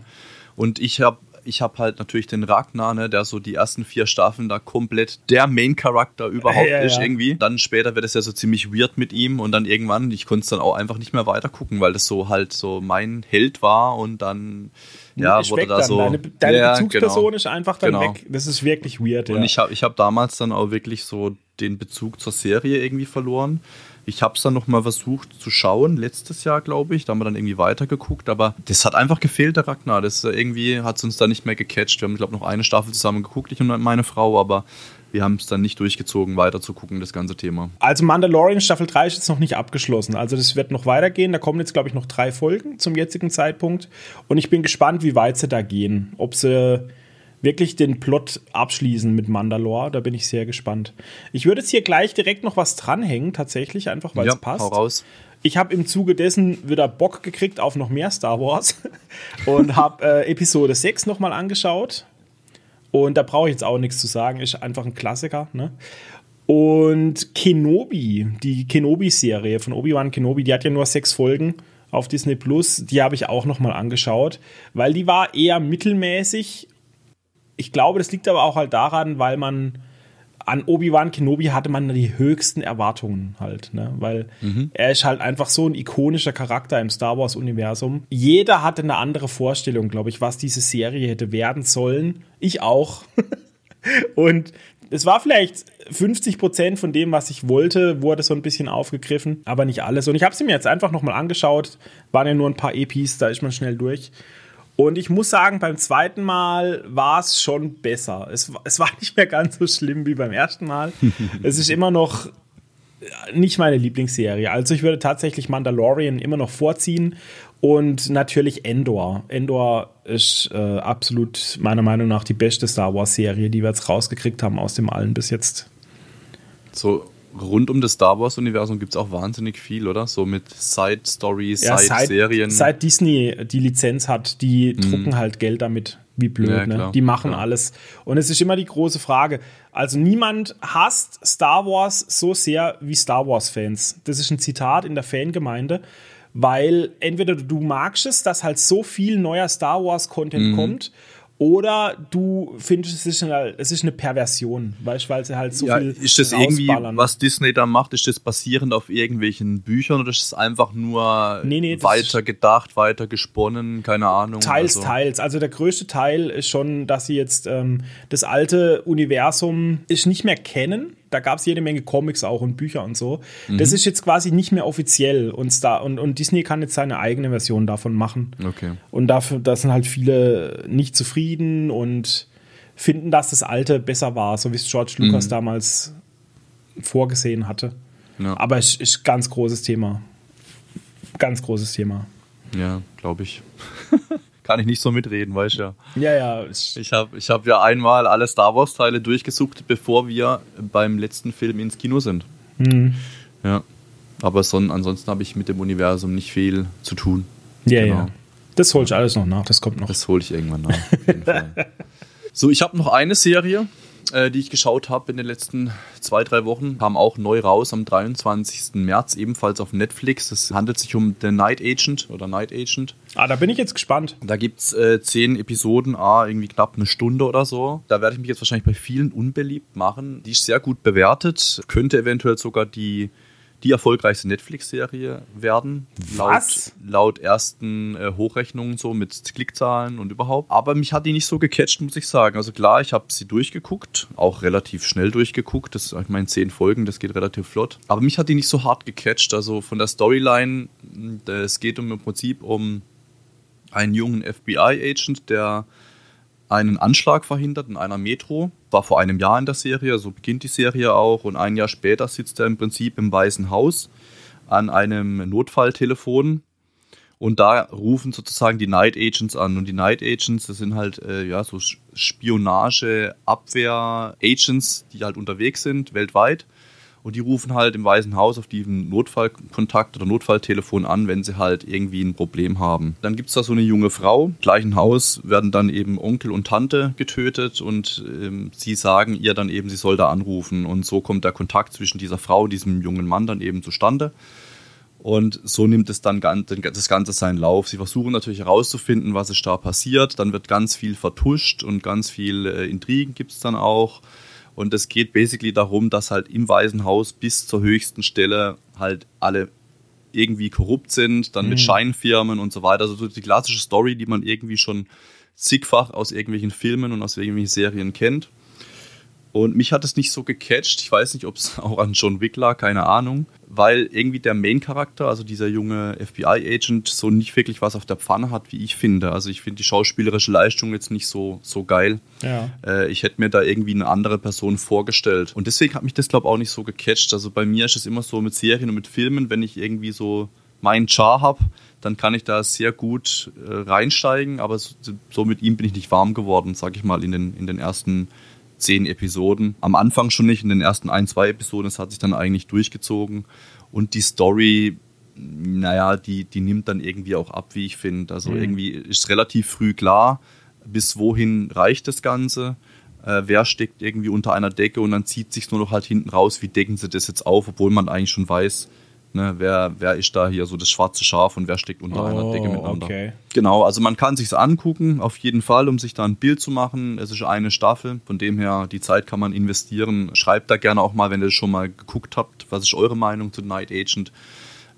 Und ich habe ich habe halt natürlich den Ragnar, ne, der so die ersten vier Staffeln da komplett der Main-Charakter überhaupt ja, ja, ist irgendwie. Dann später wird es ja so ziemlich weird mit ihm und dann irgendwann, ich konnte es dann auch einfach nicht mehr weiter gucken, weil das so halt so mein Held war und dann ja, wurde da so. Deine, deine ja, Bezugsperson genau, ist einfach dann genau. weg. Das ist wirklich weird. Und ich habe ich hab damals dann auch wirklich so den Bezug zur Serie irgendwie verloren. Ich habe es dann nochmal versucht zu schauen, letztes Jahr, glaube ich. Da haben wir dann irgendwie weitergeguckt, aber das hat einfach gefehlt, der Ragnar. Das äh, irgendwie hat es uns da nicht mehr gecatcht. Wir haben, glaube ich, noch eine Staffel zusammen geguckt, ich und meine Frau, aber wir haben es dann nicht durchgezogen, weiter zu gucken, das ganze Thema. Also Mandalorian Staffel 3 ist jetzt noch nicht abgeschlossen. Also das wird noch weitergehen. Da kommen jetzt, glaube ich, noch drei Folgen zum jetzigen Zeitpunkt. Und ich bin gespannt, wie weit sie da gehen. Ob sie wirklich den Plot abschließen mit Mandalore. Da bin ich sehr gespannt. Ich würde jetzt hier gleich direkt noch was dranhängen, tatsächlich, einfach weil es ja, passt. Hau raus. Ich habe im Zuge dessen wieder Bock gekriegt auf noch mehr Star Wars und habe äh, Episode 6 nochmal angeschaut. Und da brauche ich jetzt auch nichts zu sagen, ist einfach ein Klassiker. Ne? Und Kenobi, die Kenobi-Serie von Obi-Wan Kenobi, die hat ja nur sechs Folgen auf Disney Plus. Die habe ich auch nochmal angeschaut, weil die war eher mittelmäßig ich glaube, das liegt aber auch halt daran, weil man an Obi-Wan Kenobi hatte man die höchsten Erwartungen halt, ne? weil mhm. er ist halt einfach so ein ikonischer Charakter im Star Wars Universum. Jeder hatte eine andere Vorstellung, glaube ich, was diese Serie hätte werden sollen. Ich auch. Und es war vielleicht 50 Prozent von dem, was ich wollte, wurde so ein bisschen aufgegriffen, aber nicht alles. Und ich habe sie mir jetzt einfach nochmal angeschaut. Waren ja nur ein paar EPs, da ist man schnell durch. Und ich muss sagen, beim zweiten Mal war es schon besser. Es, es war nicht mehr ganz so schlimm wie beim ersten Mal. es ist immer noch nicht meine Lieblingsserie. Also ich würde tatsächlich Mandalorian immer noch vorziehen und natürlich Endor. Endor ist äh, absolut meiner Meinung nach die beste Star Wars Serie, die wir jetzt rausgekriegt haben aus dem allen bis jetzt. So rund um das Star Wars Universum gibt es auch wahnsinnig viel, oder? So mit Side Stories, ja, Side Serien. Seit, seit Disney die Lizenz hat, die mhm. drucken halt Geld damit. Wie blöd, ja, ne? Die machen ja. alles. Und es ist immer die große Frage. Also niemand hasst Star Wars so sehr wie Star Wars-Fans. Das ist ein Zitat in der Fangemeinde, weil entweder du magst es, dass halt so viel neuer Star Wars-Content mhm. kommt oder du findest, es ist eine, es ist eine Perversion, weißt, weil sie halt so ja, viel. Ist das irgendwie, was Disney da macht, ist das basierend auf irgendwelchen Büchern oder ist es einfach nur nee, nee, weiter gedacht, weiter gesponnen, keine Ahnung? Teils, also. teils. Also der größte Teil ist schon, dass sie jetzt ähm, das alte Universum ist nicht mehr kennen da gab es jede Menge Comics auch und Bücher und so. Mhm. Das ist jetzt quasi nicht mehr offiziell und, Star und, und Disney kann jetzt seine eigene Version davon machen. Okay. Und dafür, da sind halt viele nicht zufrieden und finden, dass das alte besser war, so wie es George Lucas mhm. damals vorgesehen hatte. Ja. Aber es ist ganz großes Thema. Ganz großes Thema. Ja, glaube ich. kann ich nicht so mitreden, weißt du ja. Ja, ja. Ich habe ich hab ja einmal alle Star Wars-Teile durchgesucht, bevor wir beim letzten Film ins Kino sind. Mhm. Ja. Aber son, ansonsten habe ich mit dem Universum nicht viel zu tun. Ja, genau. ja. Das hole ich alles noch nach, das kommt noch. Das hole ich irgendwann nach. So, ich habe noch eine Serie, äh, die ich geschaut habe in den letzten zwei, drei Wochen, kam auch neu raus am 23. März, ebenfalls auf Netflix. Es handelt sich um The Night Agent oder Night Agent. Ah, da bin ich jetzt gespannt. Da gibt es äh, zehn Episoden, ah, irgendwie knapp eine Stunde oder so. Da werde ich mich jetzt wahrscheinlich bei vielen unbeliebt machen. Die ist sehr gut bewertet, könnte eventuell sogar die die erfolgreichste Netflix-Serie werden. Was? Laut, laut ersten äh, Hochrechnungen so mit Klickzahlen und überhaupt. Aber mich hat die nicht so gecatcht, muss ich sagen. Also klar, ich habe sie durchgeguckt, auch relativ schnell durchgeguckt. Das, ich meine, zehn Folgen, das geht relativ flott. Aber mich hat die nicht so hart gecatcht. Also von der Storyline, es geht um, im Prinzip um einen jungen FBI-Agent, der einen Anschlag verhindert in einer Metro. War vor einem Jahr in der Serie, so beginnt die Serie auch. Und ein Jahr später sitzt er im Prinzip im Weißen Haus an einem Notfalltelefon. Und da rufen sozusagen die Night Agents an. Und die Night Agents, das sind halt äh, ja, so Spionage-Abwehr-Agents, die halt unterwegs sind weltweit und die rufen halt im Weißen Haus auf diesem Notfallkontakt oder Notfalltelefon an, wenn sie halt irgendwie ein Problem haben. Dann gibt es da so eine junge Frau. Im gleichen Haus werden dann eben Onkel und Tante getötet und ähm, sie sagen ihr dann eben, sie soll da anrufen. Und so kommt der Kontakt zwischen dieser Frau und diesem jungen Mann dann eben zustande. Und so nimmt es dann das Ganze seinen Lauf. Sie versuchen natürlich herauszufinden, was ist da passiert. Dann wird ganz viel vertuscht und ganz viel äh, Intrigen gibt es dann auch. Und es geht basically darum, dass halt im Weißen Haus bis zur höchsten Stelle halt alle irgendwie korrupt sind, dann mhm. mit Scheinfirmen und so weiter. Also so die klassische Story, die man irgendwie schon zigfach aus irgendwelchen Filmen und aus irgendwelchen Serien kennt. Und mich hat es nicht so gecatcht. Ich weiß nicht, ob es auch an John Wick lag, keine Ahnung. Weil irgendwie der Main-Charakter, also dieser junge FBI-Agent, so nicht wirklich was auf der Pfanne hat, wie ich finde. Also ich finde die schauspielerische Leistung jetzt nicht so, so geil. Ja. Äh, ich hätte mir da irgendwie eine andere Person vorgestellt. Und deswegen hat mich das, glaube ich, auch nicht so gecatcht. Also bei mir ist es immer so mit Serien und mit Filmen, wenn ich irgendwie so meinen Char habe, dann kann ich da sehr gut äh, reinsteigen. Aber so, so, mit ihm bin ich nicht warm geworden, sag ich mal, in den, in den ersten zehn Episoden. Am Anfang schon nicht, in den ersten ein, zwei Episoden, es hat sich dann eigentlich durchgezogen. Und die Story, naja, die, die nimmt dann irgendwie auch ab, wie ich finde. Also mhm. irgendwie ist relativ früh klar, bis wohin reicht das Ganze. Äh, wer steckt irgendwie unter einer Decke und dann zieht sich nur noch halt hinten raus, wie decken sie das jetzt auf, obwohl man eigentlich schon weiß, Ne, wer, wer ist da hier so das schwarze Schaf und wer steckt unter oh, einer Decke miteinander? Okay. Genau, also man kann sich angucken, auf jeden Fall, um sich da ein Bild zu machen. Es ist eine Staffel, von dem her die Zeit kann man investieren. Schreibt da gerne auch mal, wenn ihr schon mal geguckt habt, was ist eure Meinung zu Night Agent?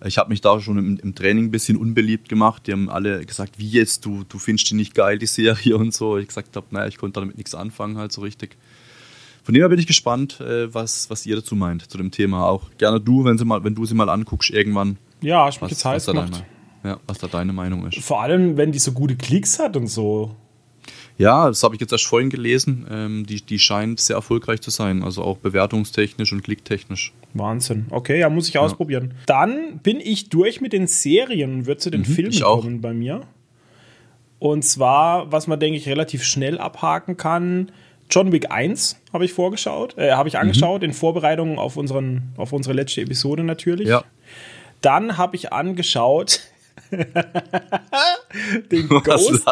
Ich habe mich da schon im, im, Training ein bisschen unbeliebt gemacht. Die haben alle gesagt, wie jetzt, du, du findest die nicht geil, die Serie und so. Ich gesagt habe, naja, ich konnte damit nichts anfangen, halt so richtig. Von dem her bin ich gespannt, äh, was, was ihr dazu meint, zu dem Thema. Auch gerne du, wenn, sie mal, wenn du sie mal anguckst, irgendwann. Ja, ich Was, jetzt heiß da gemacht. deine, ja, was da deine Meinung ist. Vor allem, wenn die so gute Klicks hat und so. Ja, das habe ich jetzt erst vorhin gelesen. Ähm, die, die scheint sehr erfolgreich zu sein. Also auch bewertungstechnisch und klicktechnisch. Wahnsinn. Okay, ja, muss ich ausprobieren. Dann bin ich durch mit den Serien und wird zu den Filmen Mhm, auch. kommen bei mir. Und zwar, was man, denke ich, relativ schnell abhaken kann. John Wick 1 habe ich vorgeschaut, äh, habe ich angeschaut, in Vorbereitung auf, unseren, auf unsere letzte Episode natürlich. Ja. Dann habe ich angeschaut den, Ghost,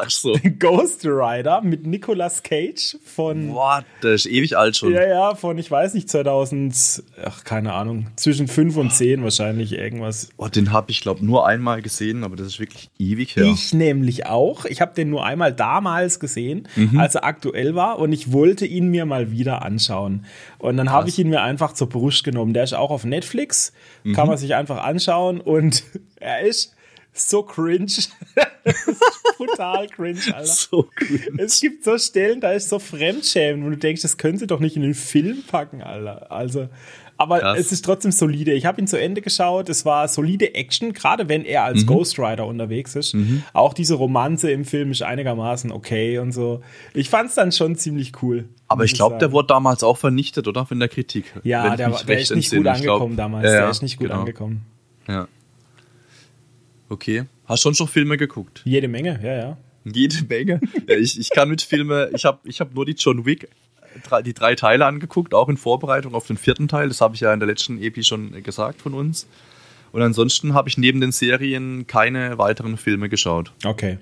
den Ghost Rider mit Nicolas Cage von Boah, das ist ewig alt schon. ja, ja, von, ich weiß nicht, 2000, ach, keine Ahnung, zwischen 5 und 10 wahrscheinlich irgendwas. Boah, den habe ich, glaube nur einmal gesehen, aber das ist wirklich ewig her. Ich nämlich auch. Ich habe den nur einmal damals gesehen, als er aktuell war und ich wollte ihn mir mal wieder anschauen. Und dann habe ich ihn mir einfach zur Brust genommen. Der ist auch auf Netflix, kann man sich einfach anschauen und er ist so cringe. brutal cringe, Alter. so cool. Es gibt so Stellen, da ist so Fremdschämen, wo du denkst, das können sie doch nicht in den Film packen, Alter. Also, aber Krass. es ist trotzdem solide. Ich habe ihn zu Ende geschaut. Es war solide Action, gerade wenn er Mhm. als Ghost Rider unterwegs ist. Auch diese Romanze im Film ist einigermaßen okay und so. Ich fand es dann schon ziemlich cool. Aber ich glaube, der wurde damals auch vernichtet, oder? Von der Kritik. Ja, der, der ist nicht gut glaub- angekommen damals. Ja, der ist nicht gut genau. angekommen. Ja. Okay. Hast schon schon Filme geguckt? Jede Menge, ja, ja. Jede Menge. ja, ich, ich kann mit Filme, ich habe ich hab nur die John Wick, die drei Teile angeguckt, auch in Vorbereitung auf den vierten Teil. Das habe ich ja in der letzten EP schon gesagt von uns. Und ansonsten habe ich neben den Serien keine weiteren Filme geschaut. Okay.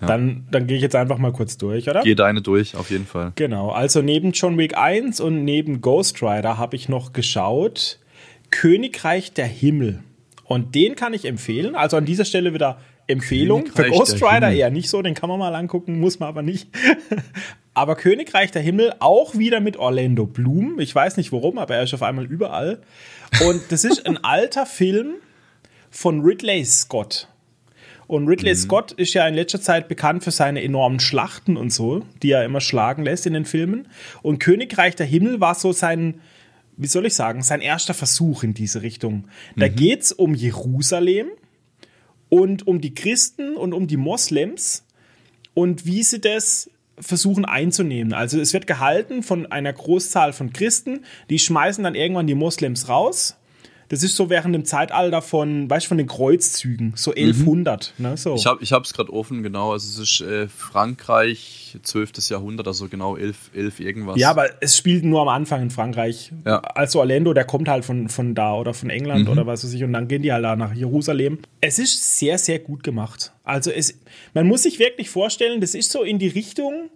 Dann, dann gehe ich jetzt einfach mal kurz durch, oder? Gehe deine durch, auf jeden Fall. Genau, also neben John Wick 1 und neben Ghost Rider habe ich noch geschaut Königreich der Himmel. Und den kann ich empfehlen. Also an dieser Stelle wieder Empfehlung. Für Ghost der Rider eher nicht so, den kann man mal angucken, muss man aber nicht. aber Königreich der Himmel auch wieder mit Orlando Bloom. Ich weiß nicht warum, aber er ist auf einmal überall. Und das ist ein alter Film von Ridley Scott. Und Ridley Scott ist ja in letzter Zeit bekannt für seine enormen Schlachten und so, die er immer schlagen lässt in den Filmen. Und Königreich der Himmel war so sein, wie soll ich sagen, sein erster Versuch in diese Richtung. Da geht's um Jerusalem und um die Christen und um die Moslems und wie sie das versuchen einzunehmen. Also es wird gehalten von einer Großzahl von Christen, die schmeißen dann irgendwann die Moslems raus. Das ist so während dem Zeitalter von, weißt du, von den Kreuzzügen, so 1100. Ne, so. Ich habe es gerade offen, genau. Also es ist äh, Frankreich, 12. Jahrhundert, also genau 11, 11 irgendwas. ja, aber es spielt nur am Anfang in Frankreich. Ja. Also Orlando, der kommt halt von, von da oder von England oder was weiß ich und dann gehen die halt da nach Jerusalem. Es ist sehr, sehr gut gemacht. Also es, man muss sich wirklich vorstellen, das ist so in die Richtung,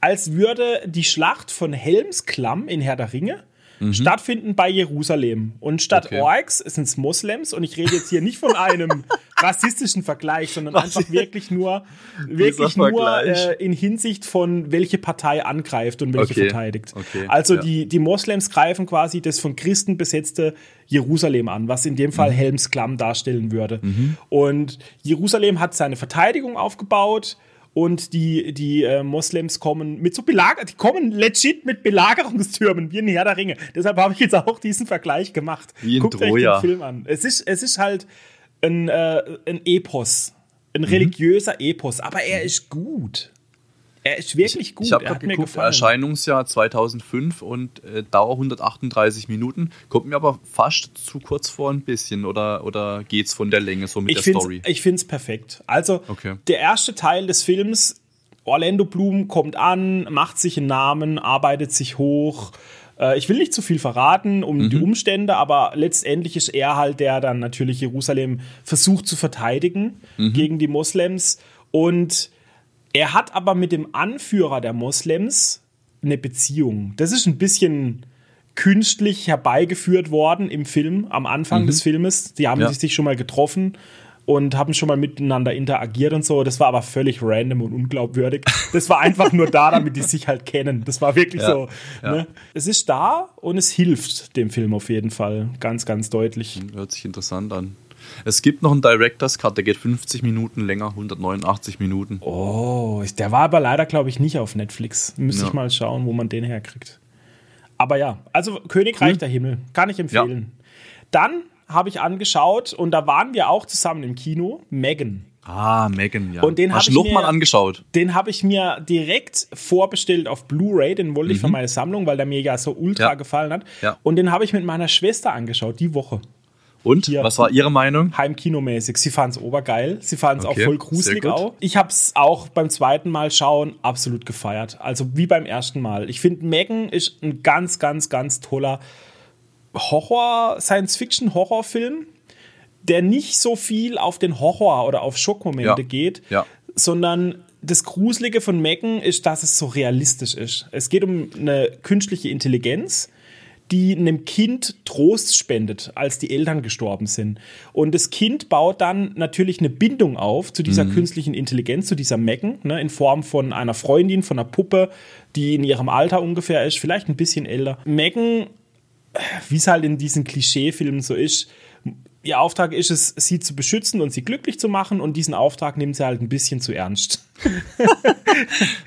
als würde die Schlacht von Helmsklamm in Herr der Ringe stattfinden bei Jerusalem. Und statt Okay. Orks sind es Moslems. Und ich rede jetzt hier nicht von einem rassistischen Vergleich, sondern einfach wirklich nur, wirklich nur äh, in Hinsicht von, welche Partei angreift und welche Okay. verteidigt. Okay, Also ja. die, die Moslems greifen quasi das von Christen besetzte Jerusalem an, was in dem Mhm. Fall Helmsklamm darstellen würde. Und Jerusalem hat seine Verteidigung aufgebaut. Und die, die äh, Moslems kommen mit so Belager, die kommen legit mit Belagerungstürmen, wie in Herr der Ringe. Deshalb habe ich jetzt auch diesen Vergleich gemacht. Wie in Guckt euch Troja. den Film an. Es ist, es ist halt ein, äh, ein Epos, ein Mhm. religiöser Epos, aber er ist gut. Er ist wirklich gut. Ich habe er hat mir geguckt, gefallen. Erscheinungsjahr 2005 und äh, Dauer 138 Minuten. Kommt mir aber fast zu kurz vor ein bisschen oder, oder geht's von der Länge so mit ich der Story? Ich finde es perfekt. Also, Okay. der erste Teil des Films, Orlando Bloom kommt an, macht sich einen Namen, arbeitet sich hoch. Äh, Ich will nicht zu viel verraten um die Mhm. Umstände, aber letztendlich ist er halt, der dann natürlich Jerusalem versucht zu verteidigen Mhm. gegen die Moslems. Und er hat aber mit dem Anführer der Moslems eine Beziehung. Das ist ein bisschen künstlich herbeigeführt worden im Film, am Anfang des Filmes. Die haben Mhm. Ja. sich schon mal getroffen und haben schon mal miteinander interagiert und so. Das war aber völlig random und unglaubwürdig. Das war einfach nur da, damit die sich halt kennen. Das war wirklich Ja. so. Ja. Ne? Es ist da und es hilft dem Film auf jeden Fall. Ganz, ganz deutlich. Hört sich interessant an. Es gibt noch einen Director's Cut, der geht 50 Minuten länger, 189 Minuten. Oh, der war aber leider, glaube ich, nicht auf Netflix. Müsste Ja. ich mal schauen, wo man den herkriegt. Aber ja, also Königreich der Himmel, kann ich empfehlen. Dann habe ich angeschaut und da waren wir auch zusammen im Kino, Megan. Ah, Megan, ja. Und den Hast hab du ich noch mal mir- angeschaut? Den habe ich mir direkt vorbestellt auf Blu-ray, den wollte ich für meine Sammlung, weil der mir ja so ultra Mhm. Ja. gefallen hat. Ja. Und den habe ich mit meiner Schwester angeschaut, die Woche. Und? Hier. Was war ihre Meinung? Heimkinomäßig. Sie fand es obergeil. Sie fand es Okay, auch voll gruselig auch. Ich habe es auch beim zweiten Mal schauen absolut gefeiert. Also wie beim ersten Mal. Ich finde, Megan ist ein ganz, ganz, ganz toller Horror, Science-Fiction-Horrorfilm, der nicht so viel auf den Horror oder auf Schockmomente Ja. geht, Ja. sondern das Gruselige von Megan ist, dass es so realistisch ist. Es geht um eine künstliche Intelligenz, die einem Kind Trost spendet, als die Eltern gestorben sind. Und das Kind baut dann natürlich eine Bindung auf zu dieser künstlichen Intelligenz, zu dieser Megan, ne, in Form von einer Freundin, von einer Puppe, die in ihrem Alter ungefähr ist, vielleicht ein bisschen älter. Megan, wie es halt in diesen Klischeefilmen so ist, ihr Auftrag ist es, sie zu beschützen und sie glücklich zu machen und diesen Auftrag nimmt sie halt ein bisschen zu ernst.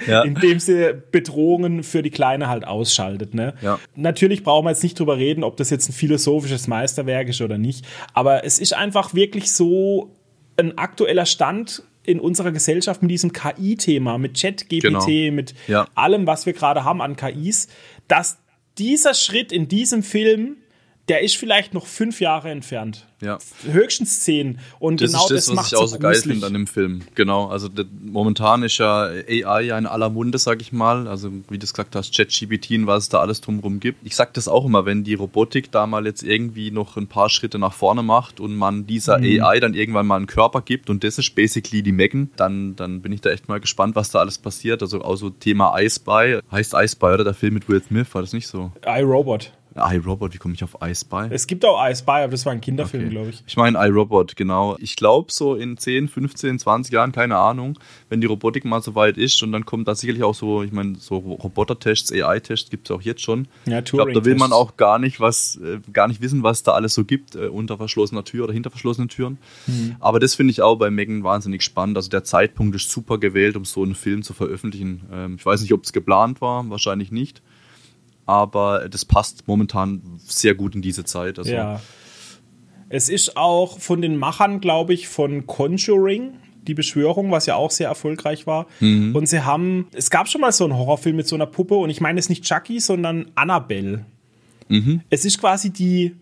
Ja. Indem sie Bedrohungen für die Kleine halt ausschaltet. Ne? Ja. Natürlich brauchen wir jetzt nicht drüber reden, ob das jetzt ein philosophisches Meisterwerk ist oder nicht, aber es ist einfach wirklich so ein aktueller Stand in unserer Gesellschaft mit diesem KI-Thema, mit ChatGPT, Genau. mit Ja. allem, was wir gerade haben an KIs, dass dieser Schritt in diesem Film, der ist vielleicht noch fünf Jahre entfernt. Ja. Höchstens zehn. Und Das genau ist das, das was macht ich auch so geil finde an dem Film. Genau, also das, momentan ist ja AI ja in aller Munde, sag ich mal. Also wie du es gesagt hast, ChatGPT und was es da alles drumherum gibt. Ich sag das auch immer, wenn die Robotik da mal jetzt irgendwie noch ein paar Schritte nach vorne macht und man dieser Mhm. AI dann irgendwann mal einen Körper gibt und das ist basically die Megan, dann, dann bin ich da echt mal gespannt, was da alles passiert. Also auch so Thema I Spy. Heißt I Spy, oder? Der Film mit Will Smith, war das nicht so? iRobot. iRobot, wie komme ich auf I Spy? Es gibt auch I Spy, aber das war ein Kinderfilm, Okay. glaube ich. Ich meine iRobot, genau. Ich glaube, so in 10, 15, 20 Jahren, keine Ahnung, wenn die Robotik mal so weit ist und dann kommt da sicherlich auch so, ich meine, so Roboter-Tests, AI-Tests gibt es auch jetzt schon. Ja, ich glaube, da will man auch gar nicht was, äh, gar nicht wissen, was da alles so gibt, äh, unter verschlossener Tür oder hinter verschlossenen Türen. Mhm. Aber das finde ich auch bei Megan wahnsinnig spannend. Also der Zeitpunkt ist super gewählt, um so einen Film zu veröffentlichen. Ähm, ich weiß nicht, ob es geplant war, wahrscheinlich nicht. Aber das passt momentan sehr gut in diese Zeit. Also, Ja. Es ist auch von den Machern, glaube ich, von Conjuring, die Beschwörung, was ja auch sehr erfolgreich war. Mhm. Und sie haben, es gab schon mal so einen Horrorfilm mit so einer Puppe und ich meine es nicht Chucky, sondern Annabelle. Mhm. Es ist quasi die,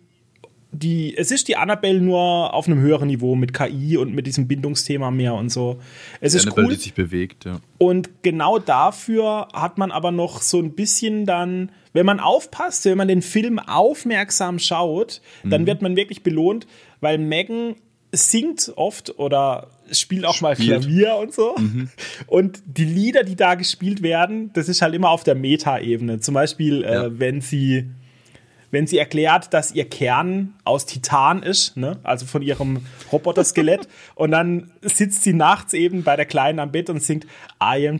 die, es ist die Annabelle nur auf einem höheren Niveau mit KI und mit diesem Bindungsthema mehr und so. Es ist Annabelle, cool. die sich bewegt, ja. Und genau dafür hat man aber noch so ein bisschen dann, wenn man aufpasst, wenn man den Film aufmerksam schaut, dann wird man wirklich belohnt, weil Megan singt oft oder spielt auch mal Spielt. Klavier und so. Und die Lieder, die da gespielt werden, das ist halt immer auf der Meta-Ebene. Zum Beispiel, Ja. äh, wenn sie wenn sie erklärt, dass ihr Kern aus Titan ist, ne? also von ihrem Roboterskelett, und dann sitzt sie nachts eben bei der Kleinen am Bett und singt I am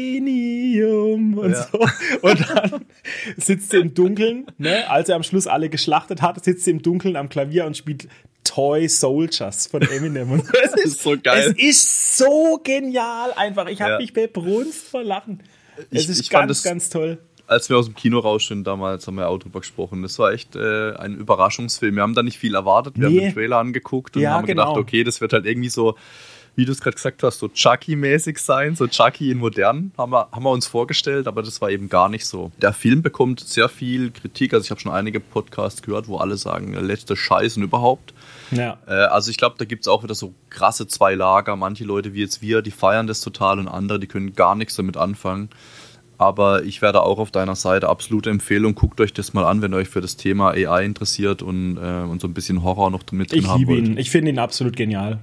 Titanium und Ja. so. Und dann sitzt sie im Dunkeln, ne? als er am Schluss alle geschlachtet hat, sitzt sie im Dunkeln am Klavier und spielt Toy Soldiers von Eminem. Und es ist so geil. Es ist so genial einfach. Ich habe Ja. mich bebrunst vor Lachen. Es Ich- ist ich ganz, das- ganz toll. Als wir aus dem Kino raus sind, damals haben wir auch drüber gesprochen. Das war echt äh, ein Überraschungsfilm. Wir haben da nicht viel erwartet. Wir Nee. haben den Trailer angeguckt und Ja, haben gedacht, genau. okay, das wird halt irgendwie so, wie du es gerade gesagt hast, so Chucky-mäßig sein, so Chucky in modern, haben wir, haben wir uns vorgestellt, aber das war eben gar nicht so. Der Film bekommt sehr viel Kritik. Also ich habe schon einige Podcasts gehört, wo alle sagen, letzte Scheiß und überhaupt. Ja. Äh, also ich glaube, da gibt es auch wieder so krasse zwei Lager. Manche Leute wie jetzt wir, die feiern das total und andere, die können gar nichts damit anfangen. Aber ich werde auch auf deiner Seite absolute Empfehlung. Guckt euch das mal an, wenn ihr euch für das Thema AI interessiert und, äh, und so ein bisschen Horror noch mit drin Ich haben liebe wollt. ihn. Ich finde ihn absolut genial.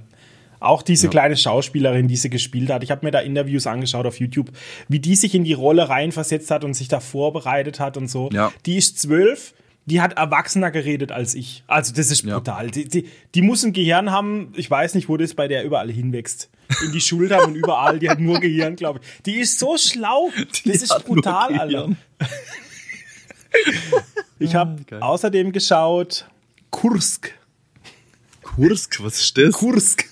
Auch diese Ja. kleine Schauspielerin, die sie gespielt hat. Ich habe mir da Interviews angeschaut auf YouTube, wie die sich in die Rolle reinversetzt hat und sich da vorbereitet hat und so. Ja. Die ist zwölf, die hat erwachsener geredet als ich. Also das ist Ja. brutal. Die, die, die muss ein Gehirn haben, ich weiß nicht, wo das bei der überall hinwächst. In die Schultern und überall. Die hat nur Gehirn, glaube ich. Die ist so schlau. Die Das ist brutal, Alter. Ich habe Ah, außerdem geschaut Kursk. Kursk, was ist das? Kursk.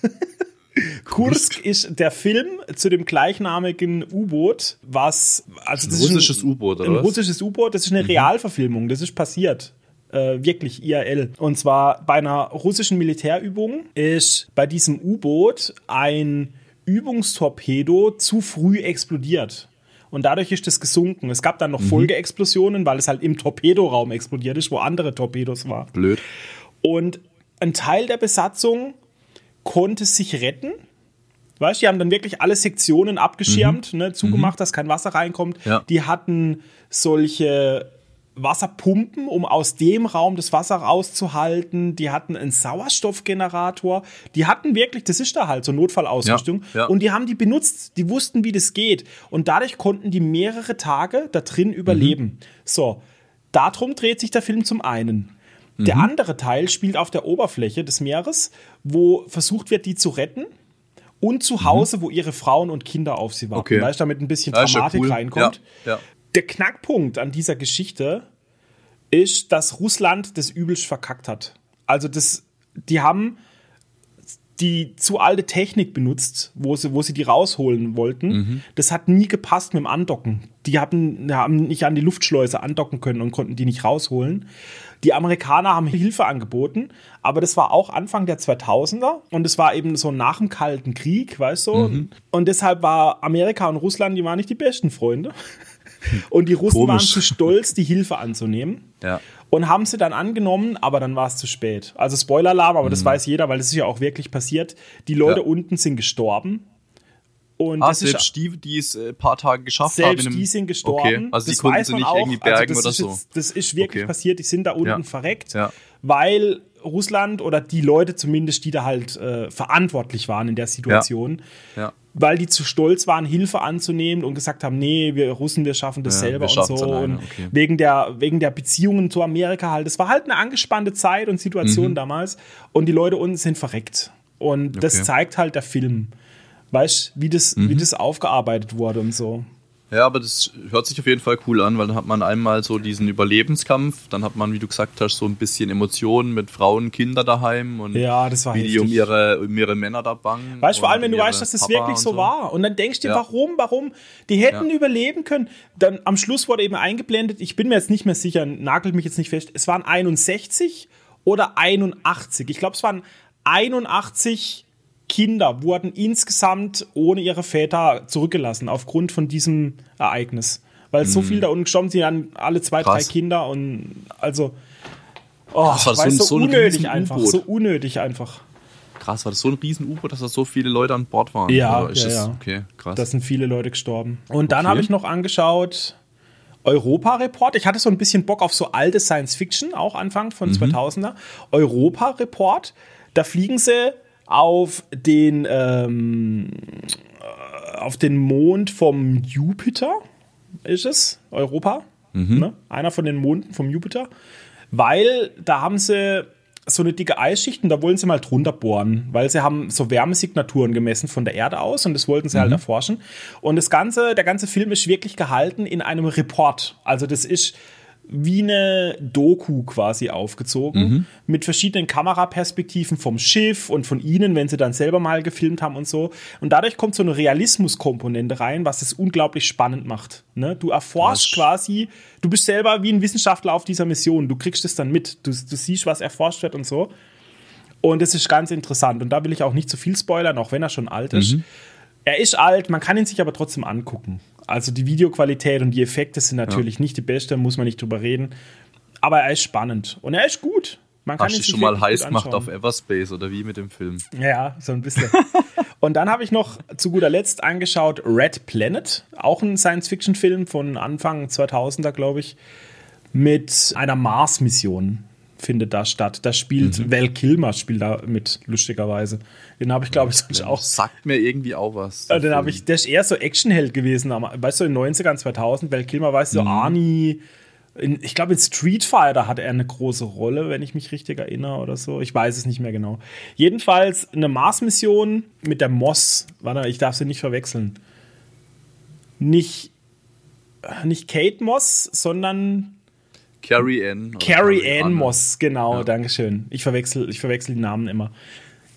Kursk ist der Film zu dem gleichnamigen U-Boot, was also das ein russisches U-Boot, oder? Ein was? russisches U-Boot, das ist eine mhm. Realverfilmung, das ist passiert. Äh, wirklich IRL. Und zwar bei einer russischen Militärübung ist bei diesem U-Boot ein Übungstorpedo zu früh explodiert. Und dadurch ist es gesunken. Es gab dann noch mhm. Folgeexplosionen, weil es halt im Torpedoraum explodiert ist, wo andere Torpedos waren. Blöd. Und ein Teil der Besatzung konnte sich retten. Weißt du, die haben dann wirklich alle Sektionen abgeschirmt, mhm. ne, zugemacht, mhm. dass kein Wasser reinkommt. Ja. Die hatten solche Wasserpumpen, um aus dem Raum das Wasser rauszuhalten. Die hatten einen Sauerstoffgenerator. Die hatten wirklich, das ist da halt so Notfallausrüstung. Ja, ja. Und die haben die benutzt. Die wussten, wie das geht. Und dadurch konnten die mehrere Tage da drin überleben. Mhm. So, darum dreht sich der Film zum einen. Der mhm. andere Teil spielt auf der Oberfläche des Meeres, wo versucht wird, die zu retten. Und zu Hause, mhm. wo ihre Frauen und Kinder auf sie warten. Okay. Weil damit ein bisschen Dramatik ja cool. reinkommt. Ja, der Knackpunkt an dieser Geschichte ist, dass Russland das übelst verkackt hat. Also das, die haben die zu alte Technik benutzt, wo sie, wo sie die rausholen wollten. Mhm. Das hat nie gepasst mit dem Andocken. Die hatten, haben nicht an die Luftschleuse andocken können und konnten die nicht rausholen. Die Amerikaner haben Hilfe angeboten, aber das war auch Anfang der 2000er und es war eben so nach dem Kalten Krieg, weißt du? Mhm. Und deshalb war Amerika und Russland, die waren nicht die besten Freunde. Und die Russen Komisch. waren zu stolz, die Hilfe anzunehmen. Ja. Und haben sie dann angenommen, aber dann war es zu spät. Also Spoiler-Alarm, aber mhm. das weiß jeder, weil das ist ja auch wirklich passiert. Die Leute ja. unten sind gestorben. Und ah, selbst ist, die, die es ein äh, paar Tage geschafft selbst haben. Selbst die sind gestorben. Okay. Also das die konnten sie nicht auch. irgendwie bergen also oder so. Jetzt, das ist wirklich okay. passiert. Die sind da unten ja. verreckt, ja. weil Russland oder die Leute zumindest, die da halt äh, verantwortlich waren in der Situation, ja weil die zu stolz waren, Hilfe anzunehmen und gesagt haben, nee, wir Russen, wir schaffen das ja, selber und so. Und okay. wegen, der, wegen der Beziehungen zu Amerika halt. Es war halt eine angespannte Zeit und Situation mhm. damals. Und die Leute unten sind verreckt. Und okay. das zeigt halt der Film. Weißt wie das, mhm. wie das aufgearbeitet wurde und so. Ja, aber das hört sich auf jeden Fall cool an, weil dann hat man einmal so diesen Überlebenskampf, dann hat man, wie du gesagt hast, so ein bisschen Emotionen mit Frauen, Kinder daheim und ja, das war wie die um ihre, um ihre Männer da bangen. Weißt du, vor allem, wenn du weißt, dass das Papa wirklich so, so, war. Und dann denkst du dir, ja. warum, warum? Die hätten ja. überleben können. Dann am Schluss wurde eben eingeblendet, ich bin mir jetzt nicht mehr sicher, nagelt mich jetzt nicht fest, es waren 61 oder 81. Ich glaube, es waren 81 Kinder wurden insgesamt ohne ihre Väter zurückgelassen aufgrund von diesem Ereignis. Weil mhm. so viel da unten gestorben sind, dann alle zwei, Krass. drei Kinder und also oh, Krass, war das weißt, so, so, unnötig einfach, so unnötig einfach. Krass, war das so ein riesen U-Boot, dass da so viele Leute an Bord waren? Ja, ja, das, ja. Okay, krass. Da sind viele Leute gestorben. Und dann okay. habe ich noch angeschaut Europa-Report. Ich hatte so ein bisschen Bock auf so alte Science-Fiction, auch Anfang von mhm. 2000er. Europa-Report. Da fliegen sie auf den, ähm, auf den Mond vom Jupiter, ist es, Europa, mhm. ne? einer von den Monden vom Jupiter, weil da haben sie so eine dicke Eisschicht und da wollen sie mal drunter bohren, weil sie haben so Wärmesignaturen gemessen von der Erde aus und das wollten sie halt mhm. halt erforschen. Und das ganze, der ganze Film ist wirklich gehalten in einem Report. Also das ist wie eine Doku quasi aufgezogen mhm. mit verschiedenen Kameraperspektiven vom Schiff und von ihnen, wenn sie dann selber mal gefilmt haben und so. Und dadurch kommt so eine Realismuskomponente rein, was es unglaublich spannend macht. Ne? Du erforschst quasi, du bist selber wie ein Wissenschaftler auf dieser Mission. Du kriegst es dann mit. Du, du siehst, was erforscht wird und so. Und das ist ganz interessant. Und da will ich auch nicht zu viel spoilern, auch wenn er schon alt ist. Mhm. Er ist alt, man kann ihn sich aber trotzdem angucken. Also die Videoqualität und die Effekte sind natürlich ja. nicht die beste, muss man nicht drüber reden. Aber er ist spannend und er ist gut. Man kann Hast du schon mal heiß gemacht auf Everspace oder wie mit dem Film? Ja, so ein bisschen. und dann habe ich noch zu guter Letzt angeschaut Red Planet, auch ein Science-Fiction-Film von Anfang 2000er, glaube ich, mit einer Mars-Mission findet da statt. Da spielt mhm. Val Kilmer spielt da mit, lustigerweise. Den habe ich, glaube ich, sonst auch. Sagt mir irgendwie auch was. Den habe ich, der ist eher so Actionheld gewesen. Weißt du, in den 90ern, 2000, Val Kilmer, weißt du, mhm. Arnie. In, ich glaube, in Street Fighter hat er eine große Rolle, wenn ich mich richtig erinnere oder so. Ich weiß es nicht mehr genau. Jedenfalls eine Mars-Mission mit der Moss. Warte, ich darf sie nicht verwechseln. Nicht, nicht Kate Moss, sondern Carrie Ann. Carrie Ann Moss, genau, ja. Dankeschön. Ich verwechsel, ich verwechsel die Namen immer.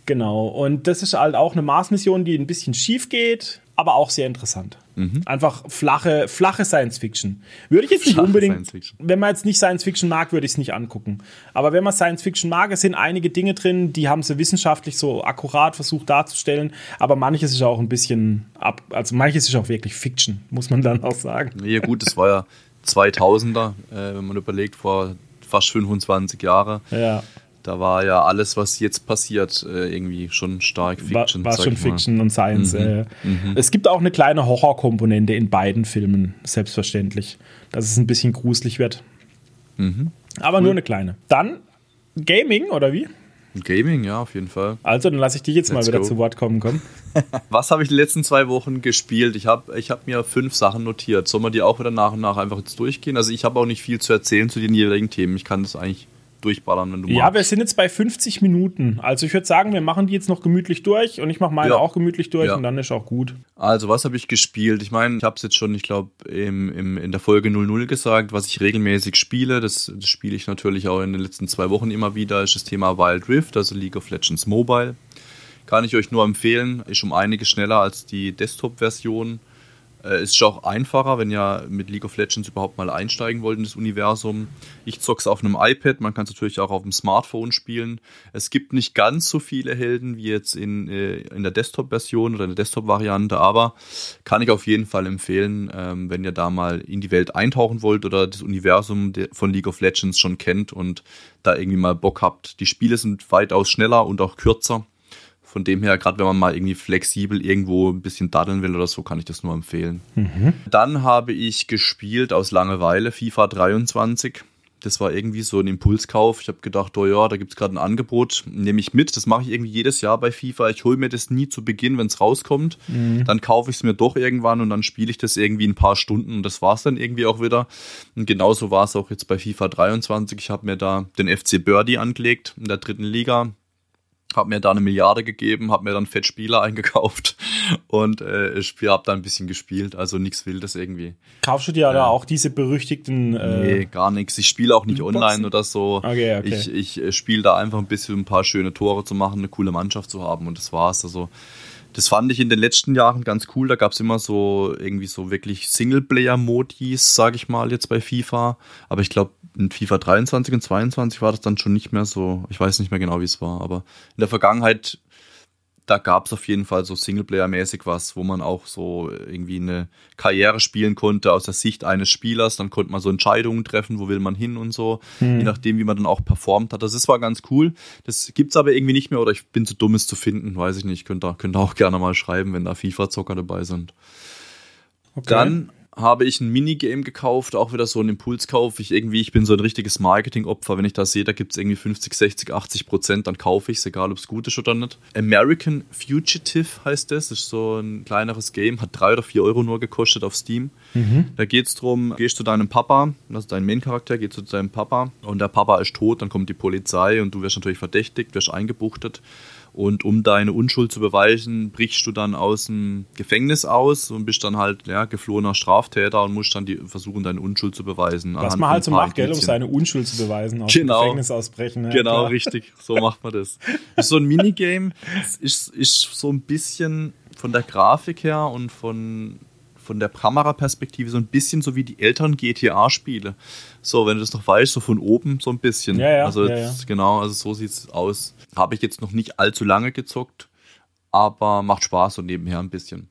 Genau. Und das ist halt auch eine Mars-Mission, die ein bisschen schief geht, aber auch sehr interessant. Mhm. Einfach flache, flache Science Fiction. Würde ich jetzt nicht unbedingt, wenn man jetzt nicht Science Fiction mag, würde ich es nicht angucken. Aber wenn man Science Fiction mag, es sind einige Dinge drin, die haben sie wissenschaftlich so akkurat versucht darzustellen, aber manches ist auch ein bisschen ab, also manches ist auch wirklich Fiction, muss man dann auch sagen. Ja, gut, das war ja 2000er, äh, wenn man überlegt, vor fast 25 Jahren. Ja. Da war ja alles, was jetzt passiert, äh, irgendwie schon stark Fiction. War, war schon Fiction und Science. Mhm. Äh. Mhm. Es gibt auch eine kleine Horrorkomponente in beiden Filmen, selbstverständlich. Dass es ein bisschen gruselig wird. Mhm. Aber cool. nur eine kleine. Dann Gaming, oder wie? Gaming, ja, auf jeden Fall. Also, dann lasse ich dich jetzt Let's mal wieder go. zu Wort kommen. Komm. Was habe ich die letzten zwei Wochen gespielt? Ich habe ich hab mir fünf Sachen notiert. Sollen wir die auch wieder nach und nach einfach jetzt durchgehen? Also, ich habe auch nicht viel zu erzählen zu den jeweiligen Themen. Ich kann das eigentlich durchballern, wenn du Ja, magst. wir sind jetzt bei 50 Minuten. Also ich würde sagen, wir machen die jetzt noch gemütlich durch und ich mache meine ja. auch gemütlich durch ja. und dann ist auch gut. Also was habe ich gespielt? Ich meine, ich habe es jetzt schon, ich glaube, im, im, in der Folge 00 gesagt, was ich regelmäßig spiele. Das, das spiele ich natürlich auch in den letzten zwei Wochen immer wieder, ist das Thema Wild Rift, also League of Legends Mobile. Kann ich euch nur empfehlen, ist um einiges schneller als die Desktop-Version äh, ist auch einfacher, wenn ihr mit League of Legends überhaupt mal einsteigen wollt in das Universum. Ich zock's auf einem iPad, man kann es natürlich auch auf dem Smartphone spielen. Es gibt nicht ganz so viele Helden wie jetzt in, äh, in der Desktop-Version oder in der Desktop-Variante, aber kann ich auf jeden Fall empfehlen, ähm, wenn ihr da mal in die Welt eintauchen wollt oder das Universum von League of Legends schon kennt und da irgendwie mal Bock habt. Die Spiele sind weitaus schneller und auch kürzer. Von dem her, gerade wenn man mal irgendwie flexibel irgendwo ein bisschen daddeln will oder so, kann ich das nur empfehlen. Mhm. Dann habe ich gespielt aus Langeweile FIFA 23. Das war irgendwie so ein Impulskauf. Ich habe gedacht, oh ja, da gibt es gerade ein Angebot, nehme ich mit. Das mache ich irgendwie jedes Jahr bei FIFA. Ich hole mir das nie zu Beginn, wenn es rauskommt. Mhm. Dann kaufe ich es mir doch irgendwann und dann spiele ich das irgendwie ein paar Stunden und das war es dann irgendwie auch wieder. Und genauso war es auch jetzt bei FIFA 23. Ich habe mir da den FC Birdie angelegt in der dritten Liga habe mir da eine Milliarde gegeben, habe mir dann Fettspieler eingekauft und äh, ich habe da ein bisschen gespielt, also nichts Wildes irgendwie. Kaufst du dir ja. da auch diese berüchtigten? Äh, nee, gar nichts. Ich spiele auch nicht Boxen? online oder so. Okay, okay. Ich, ich äh, spiele da einfach ein bisschen ein paar schöne Tore zu machen, eine coole Mannschaft zu haben und das war's. Also das fand ich in den letzten Jahren ganz cool. Da gab es immer so irgendwie so wirklich Singleplayer-Modis, sage ich mal, jetzt bei FIFA. Aber ich glaube, in FIFA 23 und 22 war das dann schon nicht mehr so. Ich weiß nicht mehr genau, wie es war. Aber in der Vergangenheit, da gab es auf jeden Fall so Singleplayer-mäßig was, wo man auch so irgendwie eine Karriere spielen konnte aus der Sicht eines Spielers. Dann konnte man so Entscheidungen treffen, wo will man hin und so. Hm. Je nachdem, wie man dann auch performt hat. Das ist, war ganz cool. Das gibt's aber irgendwie nicht mehr oder ich bin zu dumm, es zu finden. Weiß ich nicht. Könnt ihr, könnt ihr auch gerne mal schreiben, wenn da FIFA-Zocker dabei sind. Okay. Dann habe ich ein Minigame gekauft, auch wieder so ein Impulskauf. Ich irgendwie, ich bin so ein richtiges Marketingopfer. Wenn ich da sehe, da gibt es irgendwie 50, 60, 80 Prozent, dann kaufe ich es, egal ob es gut ist oder nicht. American Fugitive heißt das. Das ist so ein kleineres Game, hat drei oder vier Euro nur gekostet auf Steam. Mhm. Da geht es darum, gehst zu deinem Papa, das ist dein Main-Charakter, geht zu deinem Papa und der Papa ist tot, dann kommt die Polizei und du wirst natürlich verdächtigt, wirst eingebuchtet. Und um deine Unschuld zu beweisen, brichst du dann aus dem Gefängnis aus und bist dann halt ja, geflohener Straftäter und musst dann die, versuchen, deine Unschuld zu beweisen. Was man halt so macht, gell, um seine Unschuld zu beweisen, aus genau. dem Gefängnis ausbrechen. Ja, genau, klar. richtig. So macht man das. das ist so ein Minigame. ist, ist so ein bisschen von der Grafik her und von von der Kameraperspektive so ein bisschen so wie die älteren GTA-Spiele. So, wenn du das noch weißt, so von oben so ein bisschen. Ja, ja, also ja, ja. genau, also so sieht es aus. Habe ich jetzt noch nicht allzu lange gezockt, aber macht Spaß so nebenher ein bisschen.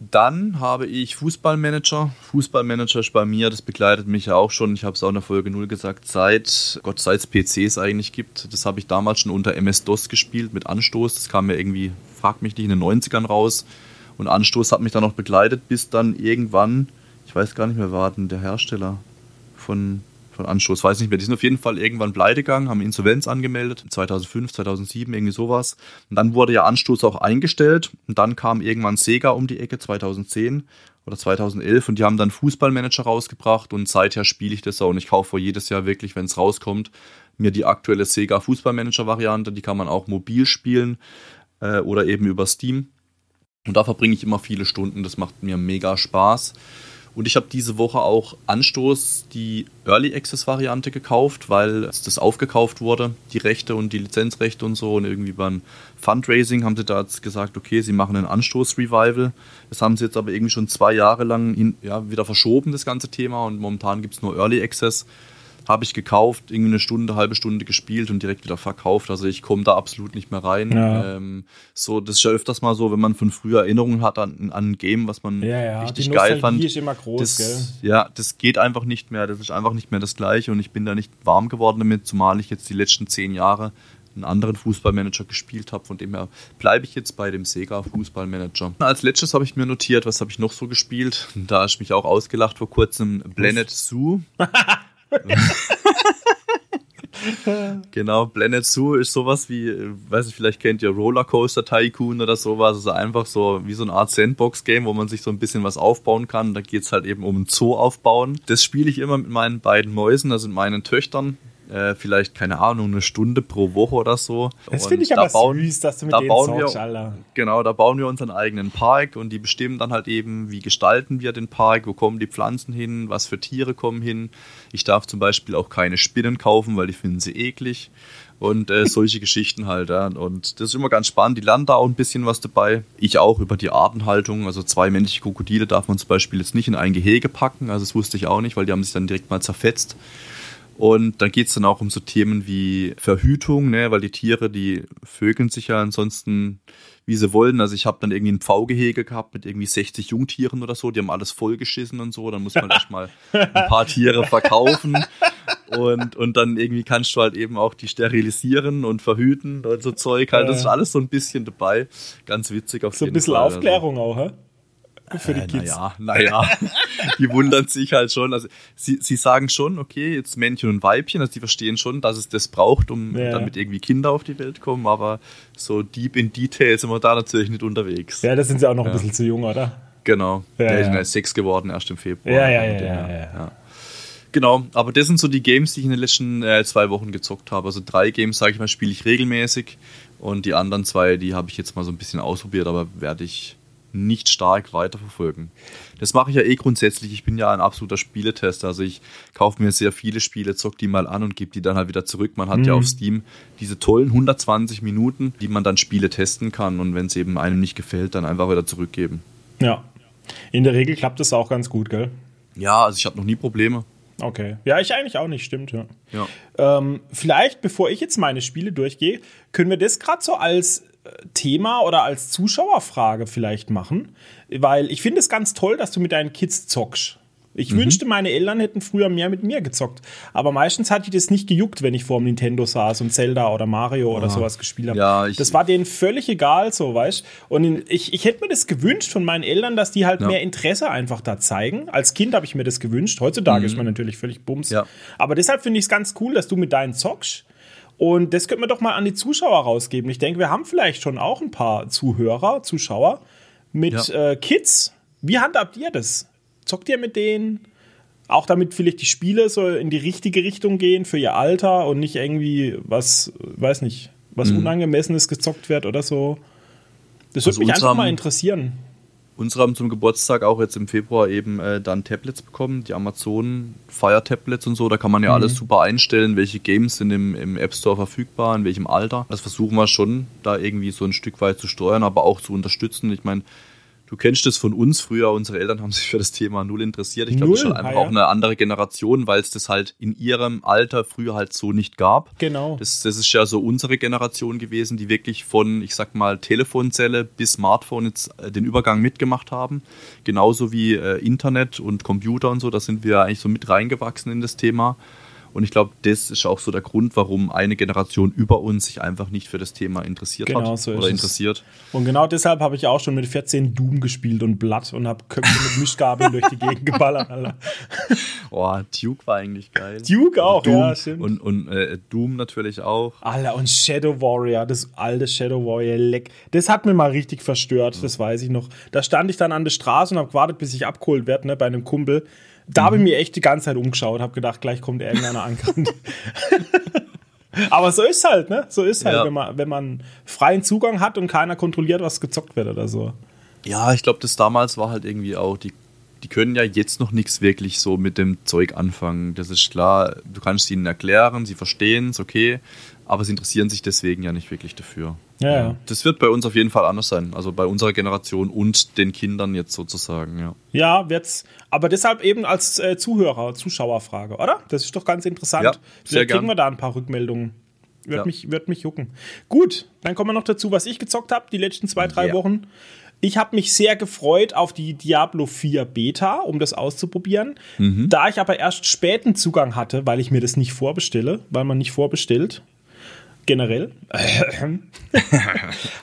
Dann habe ich Fußballmanager. Fußballmanager ist bei mir, das begleitet mich ja auch schon. Ich habe es auch in der Folge 0 gesagt, seit Gott seit es PCs eigentlich gibt. Das habe ich damals schon unter MS-DOS gespielt mit Anstoß. Das kam mir irgendwie, frag mich nicht, in den 90ern raus. Und Anstoß hat mich dann noch begleitet, bis dann irgendwann, ich weiß gar nicht mehr, war denn der Hersteller von, von Anstoß, weiß nicht mehr. Die sind auf jeden Fall irgendwann pleite gegangen, haben Insolvenz angemeldet, 2005, 2007, irgendwie sowas. Und dann wurde ja Anstoß auch eingestellt. Und dann kam irgendwann Sega um die Ecke, 2010 oder 2011 und die haben dann Fußballmanager rausgebracht und seither spiele ich das auch und ich kaufe jedes Jahr wirklich, wenn es rauskommt, mir die aktuelle Sega Fußballmanager Variante, die kann man auch mobil spielen äh, oder eben über Steam. Und da verbringe ich immer viele Stunden. Das macht mir mega Spaß. Und ich habe diese Woche auch Anstoß die Early Access Variante gekauft, weil das aufgekauft wurde, die Rechte und die Lizenzrechte und so. Und irgendwie beim Fundraising haben sie da jetzt gesagt, okay, sie machen einen Anstoß-Revival. Das haben sie jetzt aber irgendwie schon zwei Jahre lang hin, ja, wieder verschoben, das ganze Thema. Und momentan gibt es nur Early Access habe ich gekauft, irgendwie eine Stunde, halbe Stunde gespielt und direkt wieder verkauft. Also ich komme da absolut nicht mehr rein. Ja. Ähm, so, das ist ja öfters mal so, wenn man von früher Erinnerungen hat an, an ein Game, was man ja, ja. richtig geil fand. ist immer groß, das, gell? Ja, das geht einfach nicht mehr. Das ist einfach nicht mehr das Gleiche und ich bin da nicht warm geworden damit, zumal ich jetzt die letzten zehn Jahre einen anderen Fußballmanager gespielt habe. Von dem her bleibe ich jetzt bei dem Sega Fußballmanager. Als letztes habe ich mir notiert, was habe ich noch so gespielt. Da ist mich auch ausgelacht vor kurzem. Blended Zoo. genau, Planet Zoo ist sowas wie, weiß ich, vielleicht kennt ihr Rollercoaster Tycoon oder sowas. Also einfach so wie so eine Art Sandbox-Game, wo man sich so ein bisschen was aufbauen kann. Da geht es halt eben um ein Zoo aufbauen. Das spiele ich immer mit meinen beiden Mäusen, also mit meinen Töchtern. Äh, vielleicht, keine Ahnung, eine Stunde pro Woche oder so. Das finde ich aber da bauen, süß, dass du mit da denen bauen zockst, wir, Alter. Genau, da bauen wir unseren eigenen Park und die bestimmen dann halt eben, wie gestalten wir den Park, wo kommen die Pflanzen hin, was für Tiere kommen hin. Ich darf zum Beispiel auch keine Spinnen kaufen, weil ich finde sie eklig und äh, solche Geschichten halt. Ja. Und das ist immer ganz spannend. Die lernen da auch ein bisschen was dabei. Ich auch über die Artenhaltung. Also zwei männliche Krokodile darf man zum Beispiel jetzt nicht in ein Gehege packen. Also das wusste ich auch nicht, weil die haben sich dann direkt mal zerfetzt. Und dann geht es dann auch um so Themen wie Verhütung, ne, weil die Tiere, die vögeln sich ja ansonsten, wie sie wollen. Also ich habe dann irgendwie ein Pfaugehege gehabt mit irgendwie 60 Jungtieren oder so, die haben alles vollgeschissen und so. Dann muss man erstmal ein paar Tiere verkaufen. Und, und dann irgendwie kannst du halt eben auch die sterilisieren und verhüten und so Zeug halt. Das ist alles so ein bisschen dabei. Ganz witzig auf so jeden Fall. So ein bisschen Aufklärung also. auch, hä? Für die äh, Kids. Naja, naja. die wundern sich halt schon. Also sie, sie sagen schon, okay, jetzt Männchen und Weibchen, also die verstehen schon, dass es das braucht, um ja. damit irgendwie Kinder auf die Welt kommen, aber so deep in Detail sind wir da natürlich nicht unterwegs. Ja, da sind sie auch noch ja. ein bisschen zu jung, oder? Genau. Ja, Der ist ja sechs geworden, erst im Februar. Ja, ja, ja, ja, ja. Genau, aber das sind so die Games, die ich in den letzten äh, zwei Wochen gezockt habe. Also drei Games, sage ich mal, spiele ich regelmäßig und die anderen zwei, die habe ich jetzt mal so ein bisschen ausprobiert, aber werde ich nicht stark weiterverfolgen. Das mache ich ja eh grundsätzlich. Ich bin ja ein absoluter Spieletester. Also ich kaufe mir sehr viele Spiele, zock die mal an und gebe die dann halt wieder zurück. Man hat mhm. ja auf Steam diese tollen 120 Minuten, die man dann Spiele testen kann und wenn es eben einem nicht gefällt, dann einfach wieder zurückgeben. Ja. In der Regel klappt es auch ganz gut, gell? Ja, also ich habe noch nie Probleme. Okay. Ja, ich eigentlich auch nicht, stimmt, ja. ja. Ähm, vielleicht, bevor ich jetzt meine Spiele durchgehe, können wir das gerade so als Thema oder als Zuschauerfrage vielleicht machen, weil ich finde es ganz toll, dass du mit deinen Kids zockst. Ich mhm. wünschte, meine Eltern hätten früher mehr mit mir gezockt. Aber meistens hat die das nicht gejuckt, wenn ich vor dem Nintendo saß und Zelda oder Mario oder sowas gespielt habe. Ja, das war denen völlig egal, so, weißt Und ich, ich hätte mir das gewünscht von meinen Eltern, dass die halt ja. mehr Interesse einfach da zeigen. Als Kind habe ich mir das gewünscht. Heutzutage mhm. ist man natürlich völlig bums. Ja. Aber deshalb finde ich es ganz cool, dass du mit deinen zockst. Und das könnten wir doch mal an die Zuschauer rausgeben. Ich denke, wir haben vielleicht schon auch ein paar Zuhörer, Zuschauer mit ja. äh, Kids. Wie handhabt ihr das? Zockt ihr mit denen? Auch damit vielleicht die Spiele so in die richtige Richtung gehen für ihr Alter und nicht irgendwie was, weiß nicht, was mhm. Unangemessenes gezockt wird oder so. Das würde also mich einfach mal interessieren. Unsere haben zum Geburtstag auch jetzt im Februar eben äh, dann Tablets bekommen, die Amazon Fire Tablets und so. Da kann man ja mhm. alles super einstellen, welche Games sind im, im App Store verfügbar, in welchem Alter. Das versuchen wir schon, da irgendwie so ein Stück weit zu steuern, aber auch zu unterstützen. Ich meine, Du kennst es von uns früher, unsere Eltern haben sich für das Thema null interessiert. Ich glaube, das ist halt einfach ah, ja. auch eine andere Generation, weil es das halt in ihrem Alter früher halt so nicht gab. Genau. Das, das ist ja so unsere Generation gewesen, die wirklich von, ich sag mal, Telefonzelle bis Smartphone jetzt äh, den Übergang mitgemacht haben. Genauso wie äh, Internet und Computer und so, da sind wir eigentlich so mit reingewachsen in das Thema. Und ich glaube, das ist auch so der Grund, warum eine Generation über uns sich einfach nicht für das Thema interessiert genau hat so oder interessiert. Es. Und genau deshalb habe ich auch schon mit 14 Doom gespielt und Blatt und habe Köpfe mit Mischgabeln durch die Gegend geballert. Alter. Boah, Duke war eigentlich geil. Duke auch, Doom, ja, stimmt. Und, und äh, Doom natürlich auch. Alter, und Shadow Warrior, das alte Shadow Warrior Leck. Das hat mir mal richtig verstört, ja. das weiß ich noch. Da stand ich dann an der Straße und habe gewartet, bis ich abgeholt werde, ne, bei einem Kumpel da habe ich mir echt die ganze Zeit umgeschaut, habe gedacht, gleich kommt irgendeiner angerannt. Aber so ist halt, ne? So ist halt, ja. wenn, man, wenn man freien Zugang hat und keiner kontrolliert, was gezockt wird oder so. Ja, ich glaube, das damals war halt irgendwie auch die die können ja jetzt noch nichts wirklich so mit dem Zeug anfangen. Das ist klar, du kannst ihnen erklären, sie verstehen es, okay, aber sie interessieren sich deswegen ja nicht wirklich dafür. Ja, ja. Das wird bei uns auf jeden Fall anders sein, also bei unserer Generation und den Kindern jetzt sozusagen, ja. Ja, wird's. Aber deshalb eben als äh, Zuhörer, Zuschauerfrage, oder? Das ist doch ganz interessant. Ja, sehr Vielleicht kriegen gern. wir da ein paar Rückmeldungen. Wird, Ja. mich, wird mich jucken. Gut, dann kommen wir noch dazu, was ich gezockt habe die letzten zwei, drei Ja. Wochen. Ich habe mich sehr gefreut auf die Diablo 4 Beta, um das auszuprobieren. Mhm. Da ich aber erst späten Zugang hatte, weil ich mir das nicht vorbestelle, weil man nicht vorbestellt, generell,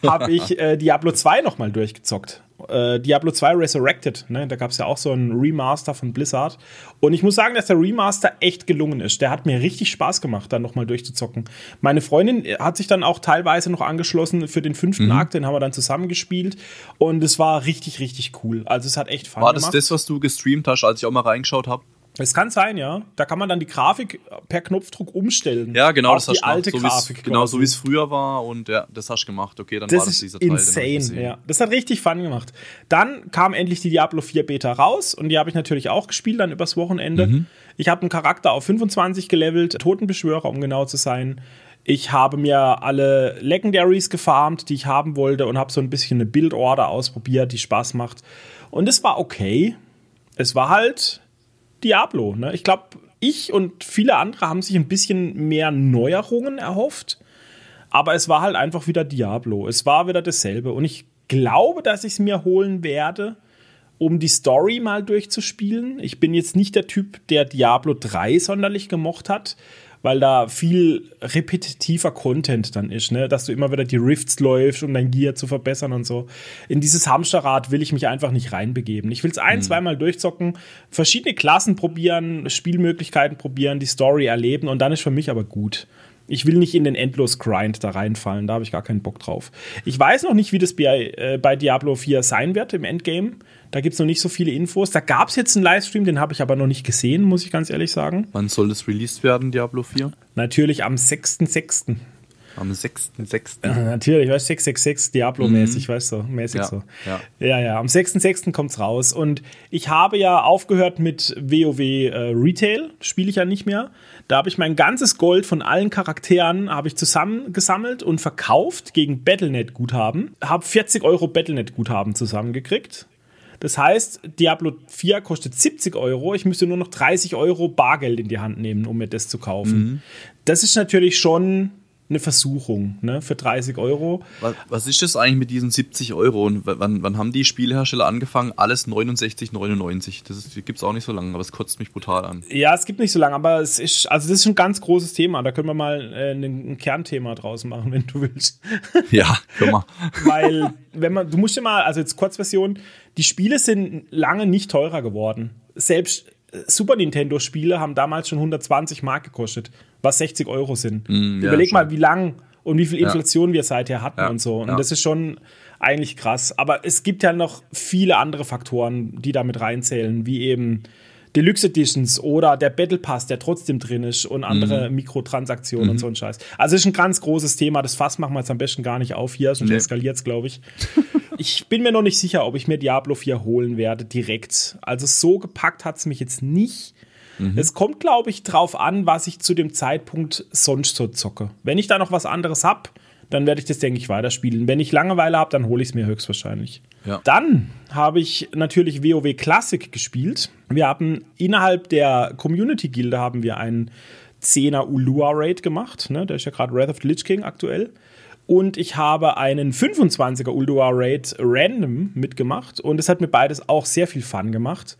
habe ich äh, Diablo 2 nochmal durchgezockt. Äh, Diablo 2 Resurrected, ne? da gab es ja auch so ein Remaster von Blizzard. Und ich muss sagen, dass der Remaster echt gelungen ist. Der hat mir richtig Spaß gemacht, dann nochmal durchzuzocken. Meine Freundin hat sich dann auch teilweise noch angeschlossen für den fünften Akt, den haben wir dann zusammengespielt. Und es war richtig, richtig cool. Also es hat echt Fun War das gemacht. das, was du gestreamt hast, als ich auch mal reingeschaut habe? Es kann sein, ja. Da kann man dann die Grafik per Knopfdruck umstellen. Ja, genau, das hast du gemacht. alte so wie's- Grafik. Genau, so wie es früher war und ja, das hast du gemacht. Okay, dann Das war das dieser Teil. insane, ja. Das hat richtig Fun gemacht. Dann kam endlich die Diablo 4 Beta raus und die habe ich natürlich auch gespielt, dann übers Wochenende. Mhm. Ich habe einen Charakter auf 25 gelevelt, Totenbeschwörer, um genau zu sein. Ich habe mir alle Legendaries gefarmt, die ich haben wollte und habe so ein bisschen eine Build-Order ausprobiert, die Spaß macht. Und es war okay. Es war halt Diablo. Ne? Ich glaube, ich und viele andere haben sich ein bisschen mehr Neuerungen erhofft. Aber es war halt einfach wieder Diablo. Es war wieder dasselbe. Und ich glaube, dass ich es mir holen werde, um die Story mal durchzuspielen. Ich bin jetzt nicht der Typ, der Diablo 3 sonderlich gemocht hat, weil da viel repetitiver Content dann ist, ne? dass du immer wieder die Rifts läufst, um dein Gear zu verbessern und so. In dieses Hamsterrad will ich mich einfach nicht reinbegeben. Ich will es ein, zweimal durchzocken, verschiedene Klassen probieren, Spielmöglichkeiten probieren, die Story erleben und dann ist für mich aber gut. Ich will nicht in den Endlos-Grind da reinfallen, da habe ich gar keinen Bock drauf. Ich weiß noch nicht, wie das bei, äh, bei Diablo 4 sein wird im Endgame. Da gibt es noch nicht so viele Infos. Da gab es jetzt einen Livestream, den habe ich aber noch nicht gesehen, muss ich ganz ehrlich sagen. Wann soll das released werden, Diablo 4? Natürlich am 6.6. Am 6.6. Natürlich, weißt du, 666 Diablo-mäßig, weißt du, mäßig Ja, so. ja. ja, ja. Am 6.6. kommt's raus. Und ich habe ja aufgehört mit WoW äh, Retail, spiele ich ja nicht mehr. Da habe ich mein ganzes Gold von allen Charakteren habe ich zusammengesammelt und verkauft gegen Battlenet-Guthaben. Habe 40 Euro Battlenet-Guthaben zusammengekriegt. Das heißt, Diablo 4 kostet 70 Euro. Ich müsste nur noch 30 Euro Bargeld in die Hand nehmen, um mir das zu kaufen. Das ist natürlich schon eine Versuchung, ne? Für 30 Euro. Was, was ist das eigentlich mit diesen 70 Euro? Und wann, wann haben die Spielehersteller angefangen? Alles 69,99. Das gibt es auch nicht so lange, aber es kotzt mich brutal an. Ja, es gibt nicht so lange, aber es ist, also das ist ein ganz großes Thema. Da können wir mal äh, ein, ein Kernthema draus machen, wenn du willst. Ja, guck mal. Weil, wenn man, du musst dir mal, also jetzt Kurzversion, die Spiele sind lange nicht teurer geworden. Selbst äh, Super Nintendo-Spiele haben damals schon 120 Mark gekostet, was 60 Euro sind. Mm, ja, Überleg mal, schon. wie lang und wie viel Ja. Inflation wir seither hatten Ja, und so. Und ja. das ist schon eigentlich krass. Aber es gibt ja noch viele andere Faktoren, die damit reinzählen, wie eben Deluxe Editions oder der Battle Pass, der trotzdem drin ist und andere Mhm. Mikrotransaktionen und so ein Scheiß. Also es ist ein ganz großes Thema. Das Fass machen wir jetzt am besten gar nicht auf hier, sonst Nee. eskaliert es, glaube ich. ich bin mir noch nicht sicher, ob ich mir Diablo 4 holen werde direkt. Also so gepackt hat es mich jetzt nicht. Es kommt, glaube ich, drauf an, was ich zu dem Zeitpunkt sonst so zocke. Wenn ich da noch was anderes habe, dann werde ich das, denke ich, weiterspielen. Wenn ich Langeweile habe, dann hole ich es mir höchstwahrscheinlich. Ja. Dann habe ich natürlich WoW Classic gespielt. Wir haben innerhalb der Community-Gilde haben wir einen 10er Ulua-Raid gemacht. Ne? Der ist ja gerade Wrath of the Lich King aktuell. Und ich habe einen 25er Ulua Raid random mitgemacht. Und es hat mir beides auch sehr viel Fun gemacht.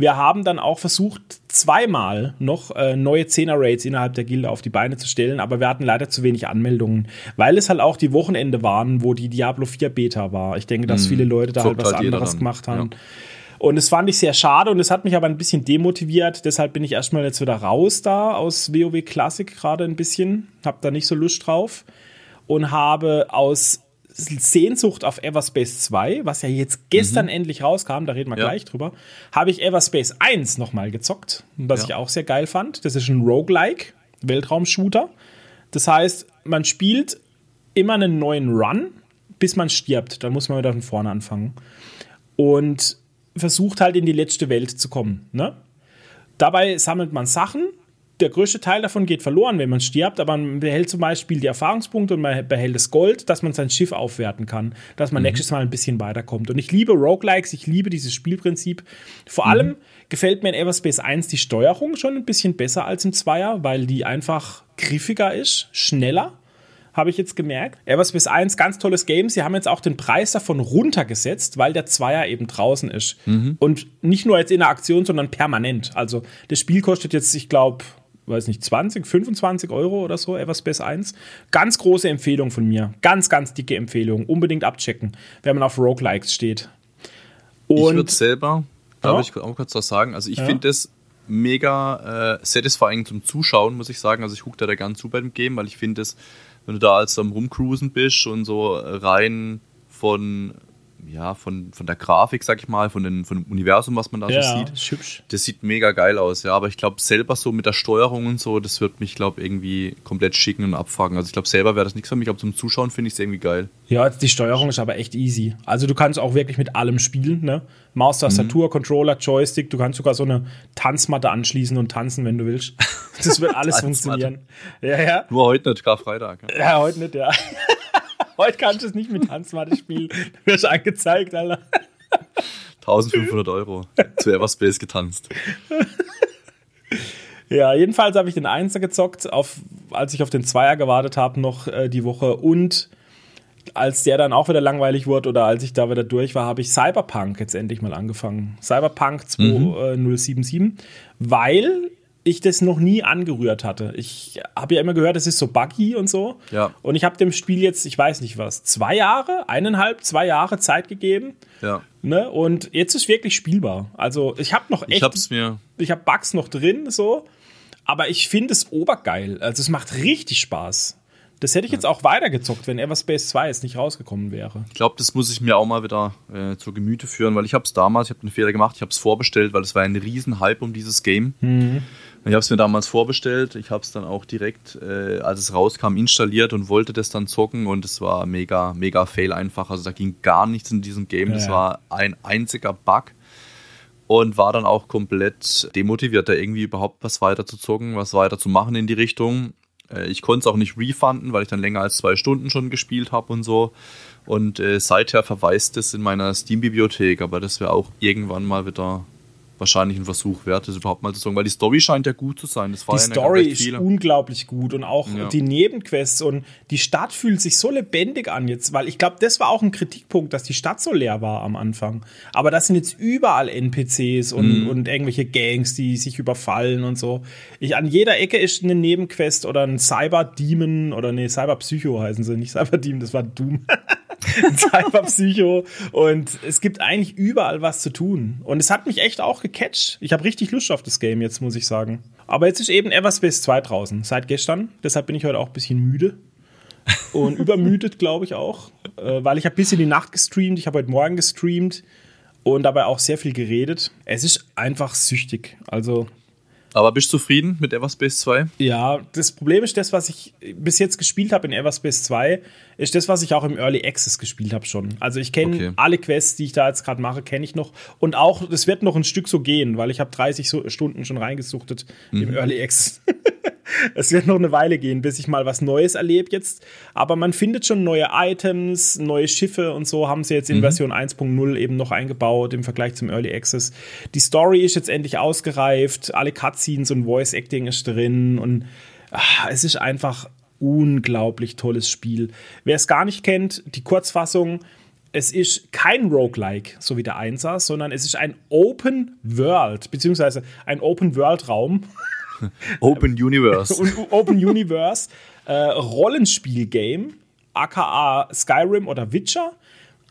Wir haben dann auch versucht, zweimal noch äh, neue 10er Raids innerhalb der Gilde auf die Beine zu stellen, aber wir hatten leider zu wenig Anmeldungen, weil es halt auch die Wochenende waren, wo die Diablo 4 Beta war. Ich denke, dass viele Leute da halt Zockt was halt anderes gemacht haben. ja. Und das fand ich sehr schade und es hat mich aber ein bisschen demotiviert. Deshalb bin ich erstmal jetzt wieder raus da aus WoW Classic gerade ein bisschen. Hab da nicht so Lust drauf. Und habe aus Sehnsucht auf Everspace 2, was ja jetzt gestern endlich rauskam, da reden wir Mhm. Ja. gleich drüber, habe ich Everspace 1 nochmal gezockt, was Ja. ich auch sehr geil fand. Das ist ein Roguelike, Weltraumshooter. Das heißt, man spielt immer einen neuen Run, bis man stirbt. Dann muss man wieder von vorne anfangen. Und versucht halt in die letzte Welt zu kommen. Ne? Dabei sammelt man Sachen. Der größte Teil davon geht verloren, wenn man stirbt, aber man behält zum Beispiel die Erfahrungspunkte und man behält das Gold, dass man sein Schiff aufwerten kann, dass man mhm. nächstes Mal ein bisschen weiterkommt. Und ich liebe Roguelikes, ich liebe dieses Spielprinzip. Vor mhm. allem gefällt mir in Everspace 1 die Steuerung schon ein bisschen besser als im Zweier, weil die einfach griffiger ist, schneller habe ich jetzt gemerkt. Everspace 1, ganz tolles Game. Sie haben jetzt auch den Preis davon runtergesetzt, weil der Zweier eben draußen ist. Mhm. Und nicht nur jetzt in der Aktion, sondern permanent. Also das Spiel kostet jetzt, ich glaube, weiß nicht, 20, 25 Euro oder so, Everspace 1. Ganz große Empfehlung von mir. Ganz, ganz dicke Empfehlung. Unbedingt abchecken, wenn man auf Roguelikes steht. Und ich würde selber, darf ja. ich auch kurz was sagen, also ich ja. finde es mega äh, satisfying zum Zuschauen, muss ich sagen. Also ich gucke da, da gern zu beim Game, weil ich finde es wenn du da als am Rumcruisen bist und so rein von ja, von, von der Grafik, sag ich mal, von, den, von dem Universum, was man da ja, so sieht. Ist hübsch. Das sieht mega geil aus, ja. Aber ich glaube, selber so mit der Steuerung und so, das wird mich, glaube irgendwie komplett schicken und abfangen. Also ich glaube, selber wäre das nichts für mich, aber zum Zuschauen finde ich es irgendwie geil. Ja, die Steuerung ist aber echt easy. Also du kannst auch wirklich mit allem spielen, ne? Maus, Tastatur, mhm. Controller, Joystick, du kannst sogar so eine Tanzmatte anschließen und tanzen, wenn du willst. Das wird alles funktionieren. Ja, ja. Nur heute nicht, Karfreitag. Ja, ja heute nicht, ja. Heute kannst du es nicht mit Tanzmatte spielen. Du wirst angezeigt, Alter. 1500 Euro zu Everspace getanzt. Ja, jedenfalls habe ich den Einser gezockt, auf, als ich auf den Zweier gewartet habe, noch äh, die Woche. Und als der dann auch wieder langweilig wurde oder als ich da wieder durch war, habe ich Cyberpunk jetzt endlich mal angefangen. Cyberpunk 2077, mhm. weil ich das noch nie angerührt hatte. Ich habe ja immer gehört, es ist so buggy und so. Ja. Und ich habe dem Spiel jetzt, ich weiß nicht was, zwei Jahre, eineinhalb, zwei Jahre Zeit gegeben. Ja. Ne? Und jetzt ist wirklich spielbar. Also ich habe noch echt. Ich hab's mir. Ich habe Bugs noch drin, so. Aber ich finde es obergeil. Also es macht richtig Spaß. Das hätte ich jetzt auch weitergezockt, wenn Everspace 2 jetzt nicht rausgekommen wäre. Ich glaube, das muss ich mir auch mal wieder äh, zur Gemüte führen, weil ich habe es damals, ich habe einen Fehler gemacht, ich habe es vorbestellt, weil es war ein riesen Hype um dieses Game. Mhm. Ich habe es mir damals vorbestellt, ich habe es dann auch direkt, äh, als es rauskam, installiert und wollte das dann zocken und es war mega, mega fail einfach. Also da ging gar nichts in diesem Game, ja, das war ein einziger Bug und war dann auch komplett demotiviert, da irgendwie überhaupt was weiter zu zocken, was weiter zu machen in die Richtung. Äh, ich konnte es auch nicht refunden, weil ich dann länger als zwei Stunden schon gespielt habe und so. Und äh, seither verweist es in meiner Steam-Bibliothek, aber das wäre auch irgendwann mal wieder wahrscheinlich ein Versuch wert, das überhaupt mal zu sagen, weil die Story scheint ja gut zu sein. Das war die ja Story ist viele. unglaublich gut und auch ja. die Nebenquests und die Stadt fühlt sich so lebendig an jetzt, weil ich glaube, das war auch ein Kritikpunkt, dass die Stadt so leer war am Anfang. Aber das sind jetzt überall NPCs und, mhm. und irgendwelche Gangs, die sich überfallen und so. Ich, an jeder Ecke ist eine Nebenquest oder ein Cyber-Demon oder nee, Cyber-Psycho heißen sie, nicht Cyber-Demon, das war Doom. Cyberpsycho und es gibt eigentlich überall was zu tun. Und es hat mich echt auch gecatcht. Ich habe richtig Lust auf das Game jetzt, muss ich sagen. Aber jetzt ist eben Everspace 2 draußen, seit gestern. Deshalb bin ich heute auch ein bisschen müde. Und übermüdet, glaube ich auch. Äh, weil ich habe bis in die Nacht gestreamt, ich habe heute Morgen gestreamt und dabei auch sehr viel geredet. Es ist einfach süchtig. Also aber bist du zufrieden mit Everspace 2? Ja, das Problem ist, das, was ich bis jetzt gespielt habe in Everspace 2, ist das, was ich auch im Early Access gespielt habe schon. Also ich kenne okay. alle Quests, die ich da jetzt gerade mache, kenne ich noch. Und auch, das wird noch ein Stück so gehen, weil ich habe 30 Stunden schon reingesuchtet mhm. im Early Access. es wird noch eine Weile gehen, bis ich mal was Neues erlebe jetzt. Aber man findet schon neue Items, neue Schiffe und so haben sie jetzt in mhm. Version 1.0 eben noch eingebaut im Vergleich zum Early Access. Die Story ist jetzt endlich ausgereift, alle Cutscenes und Voice Acting ist drin und ach, es ist einfach unglaublich tolles Spiel. Wer es gar nicht kennt, die Kurzfassung, es ist kein Roguelike, so wie der Einser, sondern es ist ein Open World, beziehungsweise ein Open World Raum. Open Universe. Und Open Universe äh, Rollenspiel-Game, aka Skyrim oder Witcher.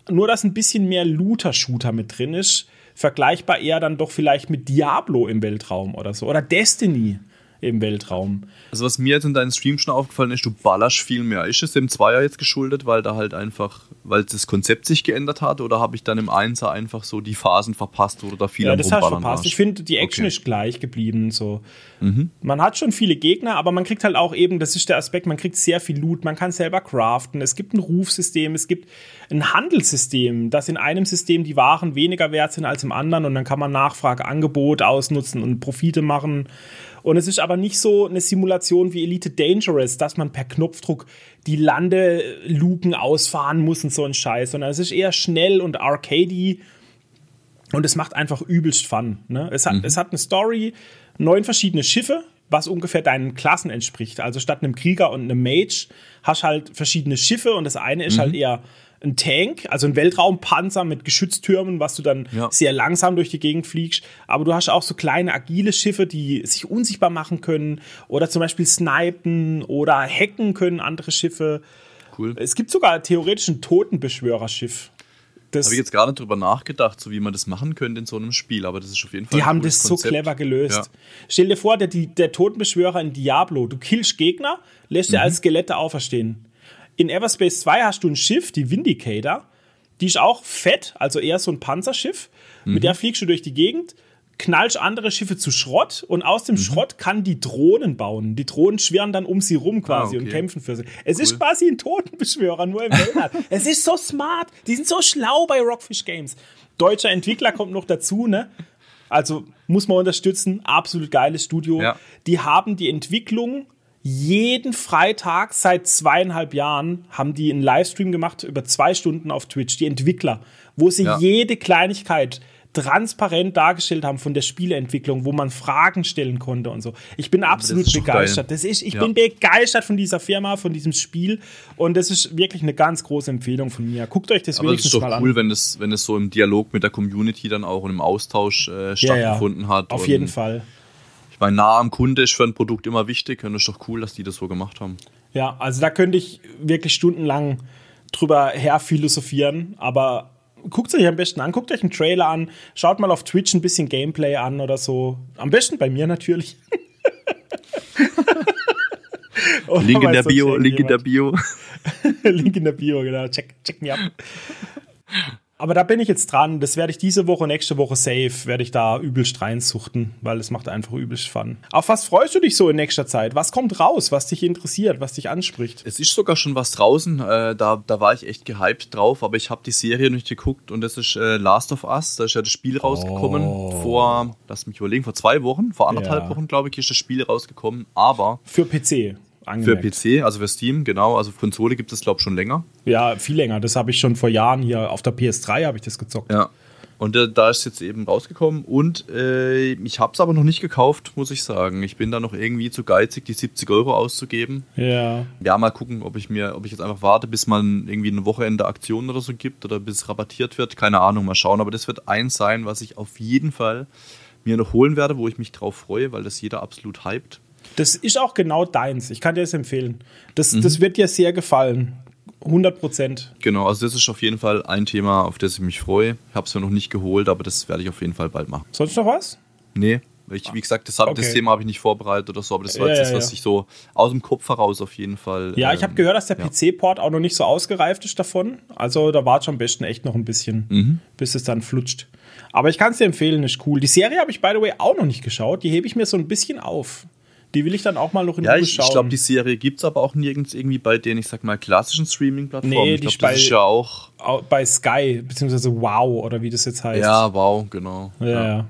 Nur, dass ein bisschen mehr Looter-Shooter mit drin ist. Vergleichbar eher dann doch vielleicht mit Diablo im Weltraum oder so. Oder Destiny. Im Weltraum. Also was mir jetzt in deinem Stream schon aufgefallen ist, du ballerst viel mehr. Ist es dem Zweier jetzt geschuldet, weil da halt einfach, weil das Konzept sich geändert hat oder habe ich dann im Einser einfach so die Phasen verpasst oder da viel Ja, am das hast du verpasst. Ich finde, die Action Okay. ist gleich geblieben. So. Man hat schon viele Gegner, aber man kriegt halt auch eben, das ist der Aspekt, man kriegt sehr viel Loot, man kann selber craften, es gibt ein Rufsystem, es gibt ein Handelssystem, dass in einem System die Waren weniger wert sind als im anderen und dann kann man Nachfrage, Angebot ausnutzen und Profite machen. Und es ist aber nicht so eine Simulation wie Elite Dangerous, dass man per Knopfdruck die Landeluken ausfahren muss und so ein Scheiß, sondern es ist eher schnell und arcadey und es macht einfach übelst Fun. Ne? Es, hat, es hat eine Story, neun verschiedene Schiffe, was ungefähr deinen Klassen entspricht. Also statt einem Krieger und einem Mage hast halt verschiedene Schiffe und das eine ist halt eher ein Tank, also ein Weltraumpanzer mit Geschütztürmen, was du dann Ja. sehr langsam durch die Gegend fliegst. Aber du hast auch so kleine agile Schiffe, die sich unsichtbar machen können oder zum Beispiel snipen oder hacken können andere Schiffe. Cool. Es gibt sogar theoretisch ein Totenbeschwörerschiff. Das, Habe ich jetzt gar nicht drüber nachgedacht, so wie man das machen könnte in so einem Spiel, aber das ist auf jeden Fall Die haben das so Konzept. clever gelöst. Ja. Stell dir vor, der, der Totenbeschwörer in Diablo, du killst Gegner, lässt Mhm. sie als Skelette auferstehen. In Everspace 2 hast du ein Schiff, die Vindicator, die ist auch fett, also eher so ein Panzerschiff. Mhm. Mit der fliegst du durch die Gegend, knallst andere Schiffe zu Schrott und aus Mhm. dem Schrott kann die Drohnen bauen. Die Drohnen schwirren dann um sie rum quasi Ah, okay. und kämpfen für sie. Es ist quasi ein Totenbeschwörer, nur im Weltall. es ist so smart. Die sind so schlau bei Rockfish Games. Deutscher Entwickler kommt noch dazu, ne? Also muss man unterstützen. Absolut geiles Studio. Ja. Die haben die Entwicklung jeden Freitag seit zweieinhalb Jahren haben die einen Livestream gemacht über zwei Stunden auf Twitch, die Entwickler, wo sie Ja. jede Kleinigkeit transparent dargestellt haben von der Spieleentwicklung, wo man Fragen stellen konnte und so. Ich bin absolut ist doch begeistert. Das ist, ich Ja. bin begeistert von dieser Firma, von diesem Spiel und das ist wirklich eine ganz große Empfehlung von mir. Guckt euch das Aber es wenigstens ist mal doch an. cool, wenn es, wenn es so im Dialog mit der Community dann auch und im Austausch äh, stattgefunden hat. Auf jeden Fall. Meine, nah am Kunde ist für ein Produkt immer wichtig und es ist doch cool, dass die das so gemacht haben. Ja, also da könnte ich wirklich stundenlang drüber her philosophieren, aber guckt euch am besten an, guckt euch einen Trailer an, schaut mal auf Twitch ein bisschen Gameplay an oder so. Am besten bei mir natürlich. Oder Link in der Bio, Link in der. Bio. Link in der Bio, genau. Check, check me ab. Aber da bin ich jetzt dran. Das werde ich diese Woche, nächste Woche safe, werde ich da übelst reinsuchten, weil es macht einfach übelst Fun. Auf was freust du dich so in nächster Zeit? Was kommt raus, was dich interessiert, was dich anspricht? Es ist sogar schon was draußen, äh, da, da war ich echt gehypt drauf, aber ich habe die Serie nicht geguckt und das ist äh, Last of Us, da ist ja das Spiel rausgekommen vor, lass mich überlegen, vor zwei Wochen, vor anderthalb Ja. Wochen, glaube ich, ist das Spiel rausgekommen, aber Für PC. Für Angemerkt. PC, also für Steam, genau, also für Konsole gibt es, glaube ich, schon länger. Ja, viel länger. Das habe ich schon vor Jahren hier auf der PS3 habe ich das gezockt. Ja. Und äh, da ist jetzt eben rausgekommen und äh, ich habe es aber noch nicht gekauft, muss ich sagen. Ich bin da noch irgendwie zu geizig, die 70 Euro auszugeben. Ja. Ja, mal gucken, ob ich mir, ob ich jetzt einfach warte, bis man irgendwie eine Wochenende Aktion oder so gibt oder bis es rabattiert wird. Keine Ahnung, mal schauen. Aber das wird eins sein, was ich auf jeden Fall mir noch holen werde, wo ich mich drauf freue, weil das jeder absolut hypt. Das ist auch genau deins. Ich kann dir das empfehlen. Das, Mhm. das wird dir sehr gefallen. 100 Prozent. Genau, also das ist auf jeden Fall ein Thema, auf das ich mich freue. Ich habe es mir noch nicht geholt, aber das werde ich auf jeden Fall bald machen. Sonst noch was? Nee, ich, wie gesagt, das, hab, das Okay. Thema habe ich nicht vorbereitet oder so, aber das war Ja, jetzt das, was ja. ich so aus dem Kopf heraus auf jeden Fall. Ja, ähm, ich habe gehört, dass der ja. PC-Port auch noch nicht so ausgereift ist davon. Also da war schon am besten echt noch ein bisschen, Mhm. bis es dann flutscht. Aber ich kann es dir empfehlen, ist cool. Die Serie habe ich, by the way, auch noch nicht geschaut. Die hebe ich mir so ein bisschen auf. Die will ich dann auch mal noch in Ja, Ruhe ich, schauen. ich glaube, die Serie gibt es aber auch nirgends irgendwie bei den, ich sag mal, klassischen Streaming-Plattformen. Nee, ich die glaube, das ist ja auch. Au- bei Sky, beziehungsweise Wow oder wie das jetzt heißt. Ja, wow, genau. Ja, ja.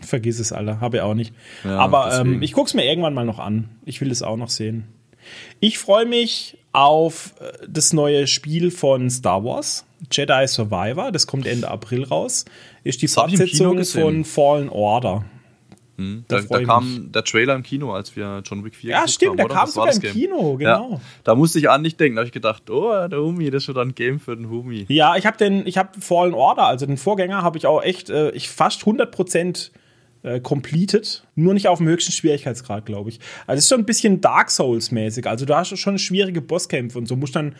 Vergiss es alle, habe ich auch nicht. Ja, Aber ähm, ich gucke es mir irgendwann mal noch an. Ich will es auch noch sehen. Ich freue mich auf äh, das neue Spiel von Star Wars, Jedi Survivor. Das kommt Ende April raus. Ist die Das Fortsetzung von Fallen Order. Da, Da da ich kam der Trailer im Kino, als wir John Wick 4 Ja, stimmt, haben, oder? kam sogar im Game. Kino, genau. Ja, da musste ich an dich denken. Da habe ich gedacht, oh, der Humi, das ist schon ein Game für den Humi. Ja, ich habe den, ich habe Fallen Order, also den Vorgänger, habe ich auch echt, äh, ich fast 100% äh, completed, nur nicht auf dem höchsten Schwierigkeitsgrad, glaube ich. Also es ist schon ein bisschen Dark Souls mäßig. Also du hast schon schwierige Bosskämpfe und so musst dann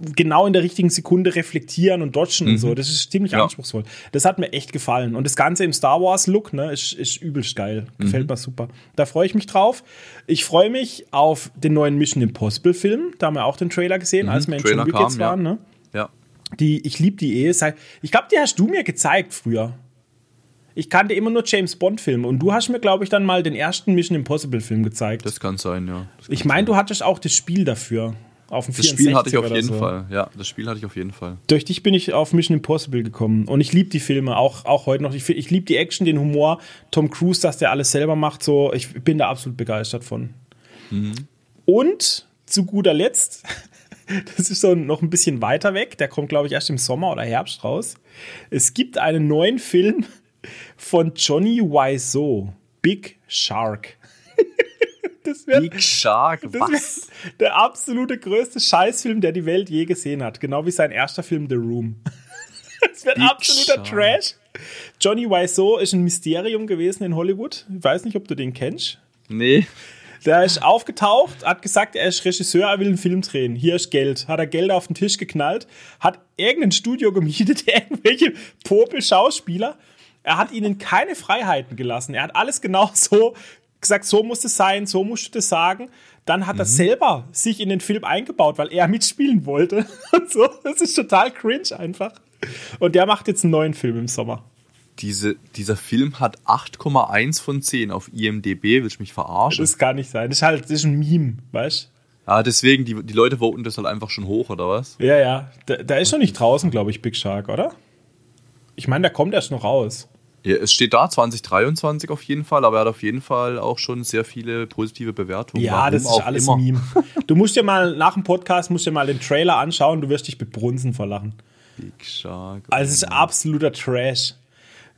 genau in der richtigen Sekunde reflektieren und dodgen mhm. und so. Das ist ziemlich ja. anspruchsvoll. Das hat mir echt gefallen. Und das Ganze im Star Wars-Look, ne, ist, ist übelst geil. Gefällt mhm. mir super. Da freue ich mich drauf. Ich freue mich auf den neuen Mission Impossible-Film. Da haben wir auch den Trailer gesehen, mhm. als wir in Trailer John Wick jetzt waren. Ja. Ne? ja. Die, ich liebe die eh. Ich glaube, die hast du mir gezeigt früher. Ich kannte immer nur James Bond-Filme und du hast mir, glaube ich, dann mal den ersten Mission Impossible-Film gezeigt. Das kann sein, ja. Kann ich meine, du hattest auch das Spiel dafür. Auf dem das Spiel hatte ich auf jeden so. Fall. Ja, das Spiel hatte ich auf jeden Fall. Durch dich bin ich auf Mission Impossible gekommen. Und ich liebe die Filme, auch, auch heute noch. Ich, ich liebe die Action, den Humor. Tom Cruise, dass der alles selber macht. So, ich bin da absolut begeistert von. Mhm. Und zu guter Letzt, das ist so noch ein bisschen weiter weg. Der kommt, glaube ich, erst im Sommer oder Herbst raus. Es gibt einen neuen Film von Johnny Wiseau. Big Shark. Das wär, Big Shark, was? Der absolute größte Scheißfilm, der die Welt je gesehen hat. Genau wie sein erster Film The Room. Das wird absoluter Shark. Trash. Johnny Wiseau ist ein Mysterium gewesen in Hollywood. Ich weiß nicht, ob du den kennst. Nee. Der ist aufgetaucht, hat gesagt, er ist Regisseur, er will einen Film drehen. Hier ist Geld. Hat er Geld auf den Tisch geknallt, hat irgendein Studio gemietet, irgendwelche Popel-Schauspieler. Er hat ihnen keine Freiheiten gelassen. Er hat alles genau so gesagt, so muss es sein, so musst du das sagen. Dann hat mhm. er selber sich in den Film eingebaut, weil er mitspielen wollte. Und so, das ist total cringe einfach. Und der macht jetzt einen neuen Film im Sommer. Diese, dieser Film hat 8,1 von 10 auf IMDb. Willst du mich verarschen? Das kann nicht sein. Das ist halt das ist ein Meme, weißt du? Ah, deswegen, die, die Leute voten das halt einfach schon hoch, oder was? Ja, ja. Da, da ist noch nicht draußen, glaube ich, Big Shark, oder? Ich meine, der kommt erst noch raus. Ja, es steht da 2023 auf jeden Fall, aber er hat auf jeden Fall auch schon sehr viele positive Bewertungen. Ja, Warum das ist alles immer. Meme. Du musst dir mal nach dem Podcast musst dir mal den Trailer anschauen, du wirst dich bebrunzen vor Lachen. Big Shark. Also es ist absoluter Trash.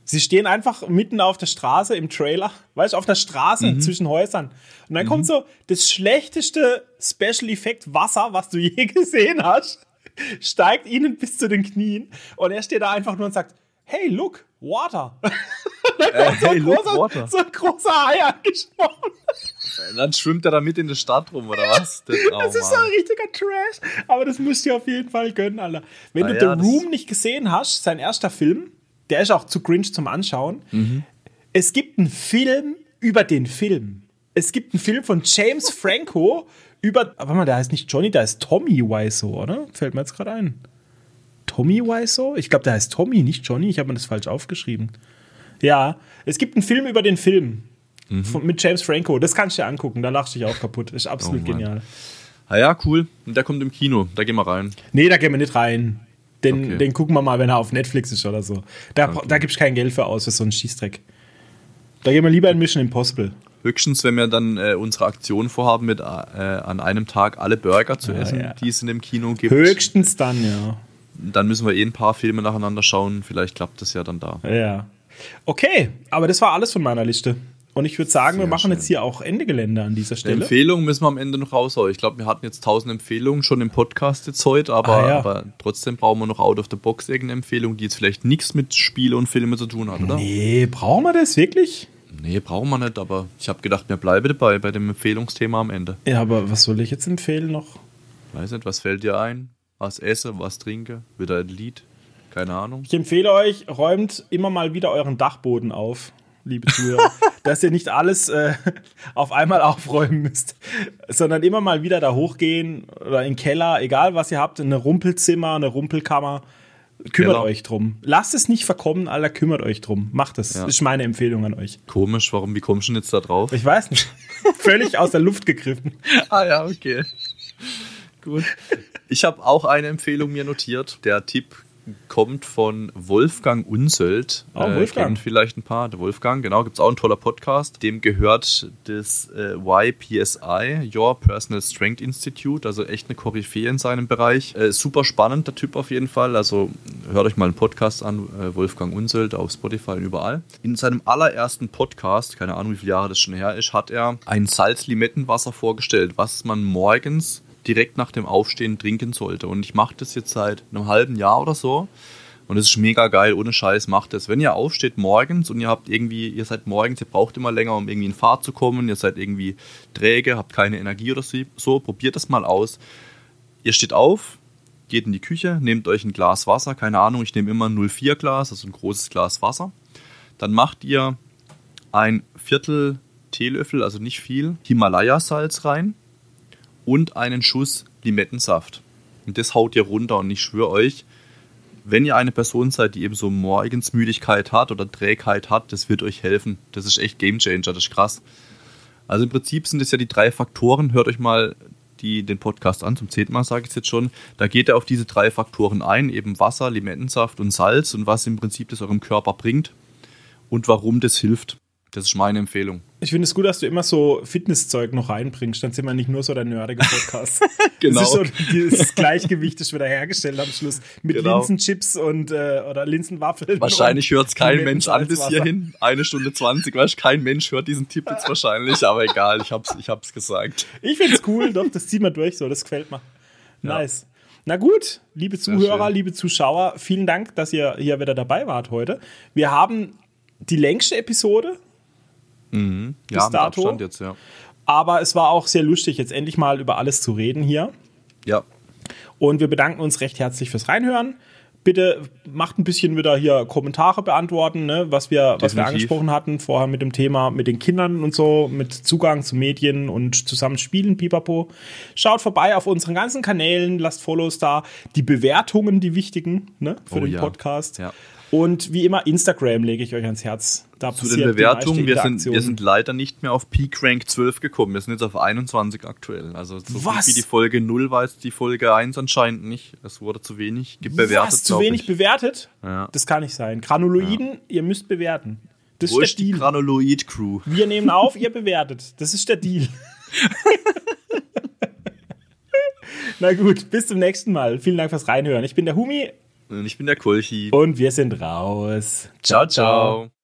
Sie stehen einfach mitten auf der Straße im Trailer, weißt du, auf der Straße mhm. zwischen Häusern. Und dann mhm. kommt so das schlechteste Special Effekt Wasser, was du je gesehen hast, steigt ihnen bis zu den Knien und er steht da einfach nur und sagt, hey, look, Water. äh, so, hey, ein großer, water. so ein großer Hai angesprochen. Dann schwimmt er da mit in der Stadt rum, oder was? Das, oh, das ist so ein richtiger Trash. Aber das musst du auf jeden Fall gönnen, Alter. Wenn ah, du ja, The Room nicht gesehen hast, sein erster Film, der ist auch zu cringe zum Anschauen. Mhm. Es gibt einen Film über den Film. Es gibt einen Film von James Franco über. Warte mal, der heißt nicht Johnny, der heißt Tommy Wiseau, oder? Fällt mir jetzt gerade ein. Tommy Wiseau? Ich glaube, der heißt Tommy, nicht Johnny. Ich habe mir das falsch aufgeschrieben. Ja, es gibt einen Film über den Film mhm. von, mit James Franco. Das kannst du dir angucken. Da lachst du dich auch kaputt. Ist absolut oh genial. Ah ja, cool. Und der kommt im Kino. Da gehen wir rein. Nee, da gehen wir nicht rein. Den, okay. den gucken wir mal, wenn er auf Netflix ist oder so. Da, okay. da gibst kein Geld für aus, für so einen Schießdreck. Da gehen wir lieber in Mission Impossible. Höchstens, wenn wir dann äh, unsere Aktion vorhaben, mit äh, an einem Tag alle Burger zu ah, essen, ja. die es in dem Kino gibt. Höchstens dann, ja dann müssen wir eh ein paar Filme nacheinander schauen. Vielleicht klappt das ja dann da. Ja. Okay, aber das war alles von meiner Liste. Und ich würde sagen, Sehr wir machen schön. jetzt hier auch Ende Gelände an dieser Stelle. Empfehlungen müssen wir am Ende noch raushauen. Ich glaube, wir hatten jetzt tausend Empfehlungen schon im Podcast jetzt heute, aber, ah, ja. aber, trotzdem brauchen wir noch out of the box irgendeine Empfehlung, die jetzt vielleicht nichts mit Spiele und Filme zu tun hat, oder? Nee, brauchen wir das wirklich? Nee, brauchen wir nicht, aber ich habe gedacht, wir bleiben dabei bei dem Empfehlungsthema am Ende. Ja, aber was soll ich jetzt empfehlen noch? Weiß nicht, was fällt dir ein? Was esse, was trinke, wieder ein Lied, keine Ahnung. Ich empfehle euch, räumt immer mal wieder euren Dachboden auf, liebe Zuhörer, dass ihr nicht alles äh, auf einmal aufräumen müsst, sondern immer mal wieder da hochgehen oder in den Keller, egal was ihr habt, eine Rumpelzimmer, eine Rumpelkammer. Kümmert Keller. euch drum. Lasst es nicht verkommen, Alter, kümmert euch drum. Macht es. Ja. Das ist meine Empfehlung an euch. Komisch, warum, wie kommst du denn jetzt da drauf? Ich weiß nicht. Völlig aus der Luft gegriffen. ah ja, okay. Gut. Ich habe auch eine Empfehlung mir notiert. Der Tipp kommt von Wolfgang Unsöld. Oh, Wolfgang. Äh, vielleicht ein paar. Der Wolfgang, genau, gibt es auch einen toller Podcast. Dem gehört das äh, YPSI, Your Personal Strength Institute, also echt eine Koryphäe in seinem Bereich. Äh, super spannend, der Typ auf jeden Fall. Also hört euch mal einen Podcast an, äh, Wolfgang Unsöld auf Spotify und überall. In seinem allerersten Podcast, keine Ahnung, wie viele Jahre das schon her ist, hat er ein Salz-Limettenwasser vorgestellt, was man morgens direkt nach dem Aufstehen trinken sollte. Und ich mache das jetzt seit einem halben Jahr oder so. Und es ist mega geil, ohne Scheiß, macht das. Wenn ihr aufsteht morgens und ihr habt irgendwie, ihr seid morgens, ihr braucht immer länger, um irgendwie in Fahrt zu kommen, ihr seid irgendwie träge, habt keine Energie oder so, probiert das mal aus. Ihr steht auf, geht in die Küche, nehmt euch ein Glas Wasser, keine Ahnung, ich nehme immer ein 04 Glas, also ein großes Glas Wasser. Dann macht ihr ein Viertel Teelöffel, also nicht viel, Himalaya-Salz rein und einen Schuss Limettensaft. Und das haut ihr runter und ich schwöre euch, wenn ihr eine Person seid, die eben so Morgensmüdigkeit hat oder Trägheit hat, das wird euch helfen. Das ist echt Gamechanger, das ist krass. Also im Prinzip sind es ja die drei Faktoren. Hört euch mal die, den Podcast an, zum zehnten Mal sage ich es jetzt schon. Da geht er auf diese drei Faktoren ein, eben Wasser, Limettensaft und Salz und was im Prinzip das eurem Körper bringt und warum das hilft. Das ist meine Empfehlung. Ich finde es gut, dass du immer so Fitnesszeug noch reinbringst. Dann sind wir nicht nur so der nerdige Podcast. genau. Das, ist so, das Gleichgewicht ist wieder hergestellt am Schluss. Mit genau. Linsenchips und äh, oder Linsenwaffeln. Wahrscheinlich hört es kein Mensch an bis hierhin. Eine Stunde zwanzig, weißt kein Mensch hört diesen Tipp jetzt wahrscheinlich, aber egal, ich hab's, ich hab's gesagt. Ich finde es cool, doch, das ziehen wir durch so, das gefällt mir. Nice. Ja. Na gut, liebe Zuhörer, liebe Zuschauer, vielen Dank, dass ihr hier wieder dabei wart heute. Wir haben die längste Episode Mhm. Ja, bis dato. Abstand jetzt, ja. Aber es war auch sehr lustig, jetzt endlich mal über alles zu reden hier. Ja. Und wir bedanken uns recht herzlich fürs Reinhören. Bitte macht ein bisschen wieder hier Kommentare beantworten, ne, was, wir, was wir angesprochen hatten vorher mit dem Thema mit den Kindern und so, mit Zugang zu Medien und zusammen spielen, pipapo. Schaut vorbei auf unseren ganzen Kanälen, lasst Follows da. Die Bewertungen, die wichtigen ne, für oh, den ja. Podcast. Ja. Und wie immer, Instagram lege ich euch ans Herz. Da Zu den Bewertungen, wir sind, wir sind leider nicht mehr auf Peak Rank 12 gekommen. Wir sind jetzt auf 21 aktuell. Also so Was? wie die Folge 0 war jetzt die Folge 1 anscheinend nicht. Es wurde zu wenig bewertet. Was? Zu wenig ich. bewertet? Ja. Das kann nicht sein. Granuloiden, ja. ihr müsst bewerten. Das Wo ist der Deal. Granuloid Crew. Wir nehmen auf, ihr bewertet. Das ist der Deal. Na gut, bis zum nächsten Mal. Vielen Dank fürs Reinhören. Ich bin der Humi. Und ich bin der Kulchi. Und wir sind raus. Ciao, ciao. ciao.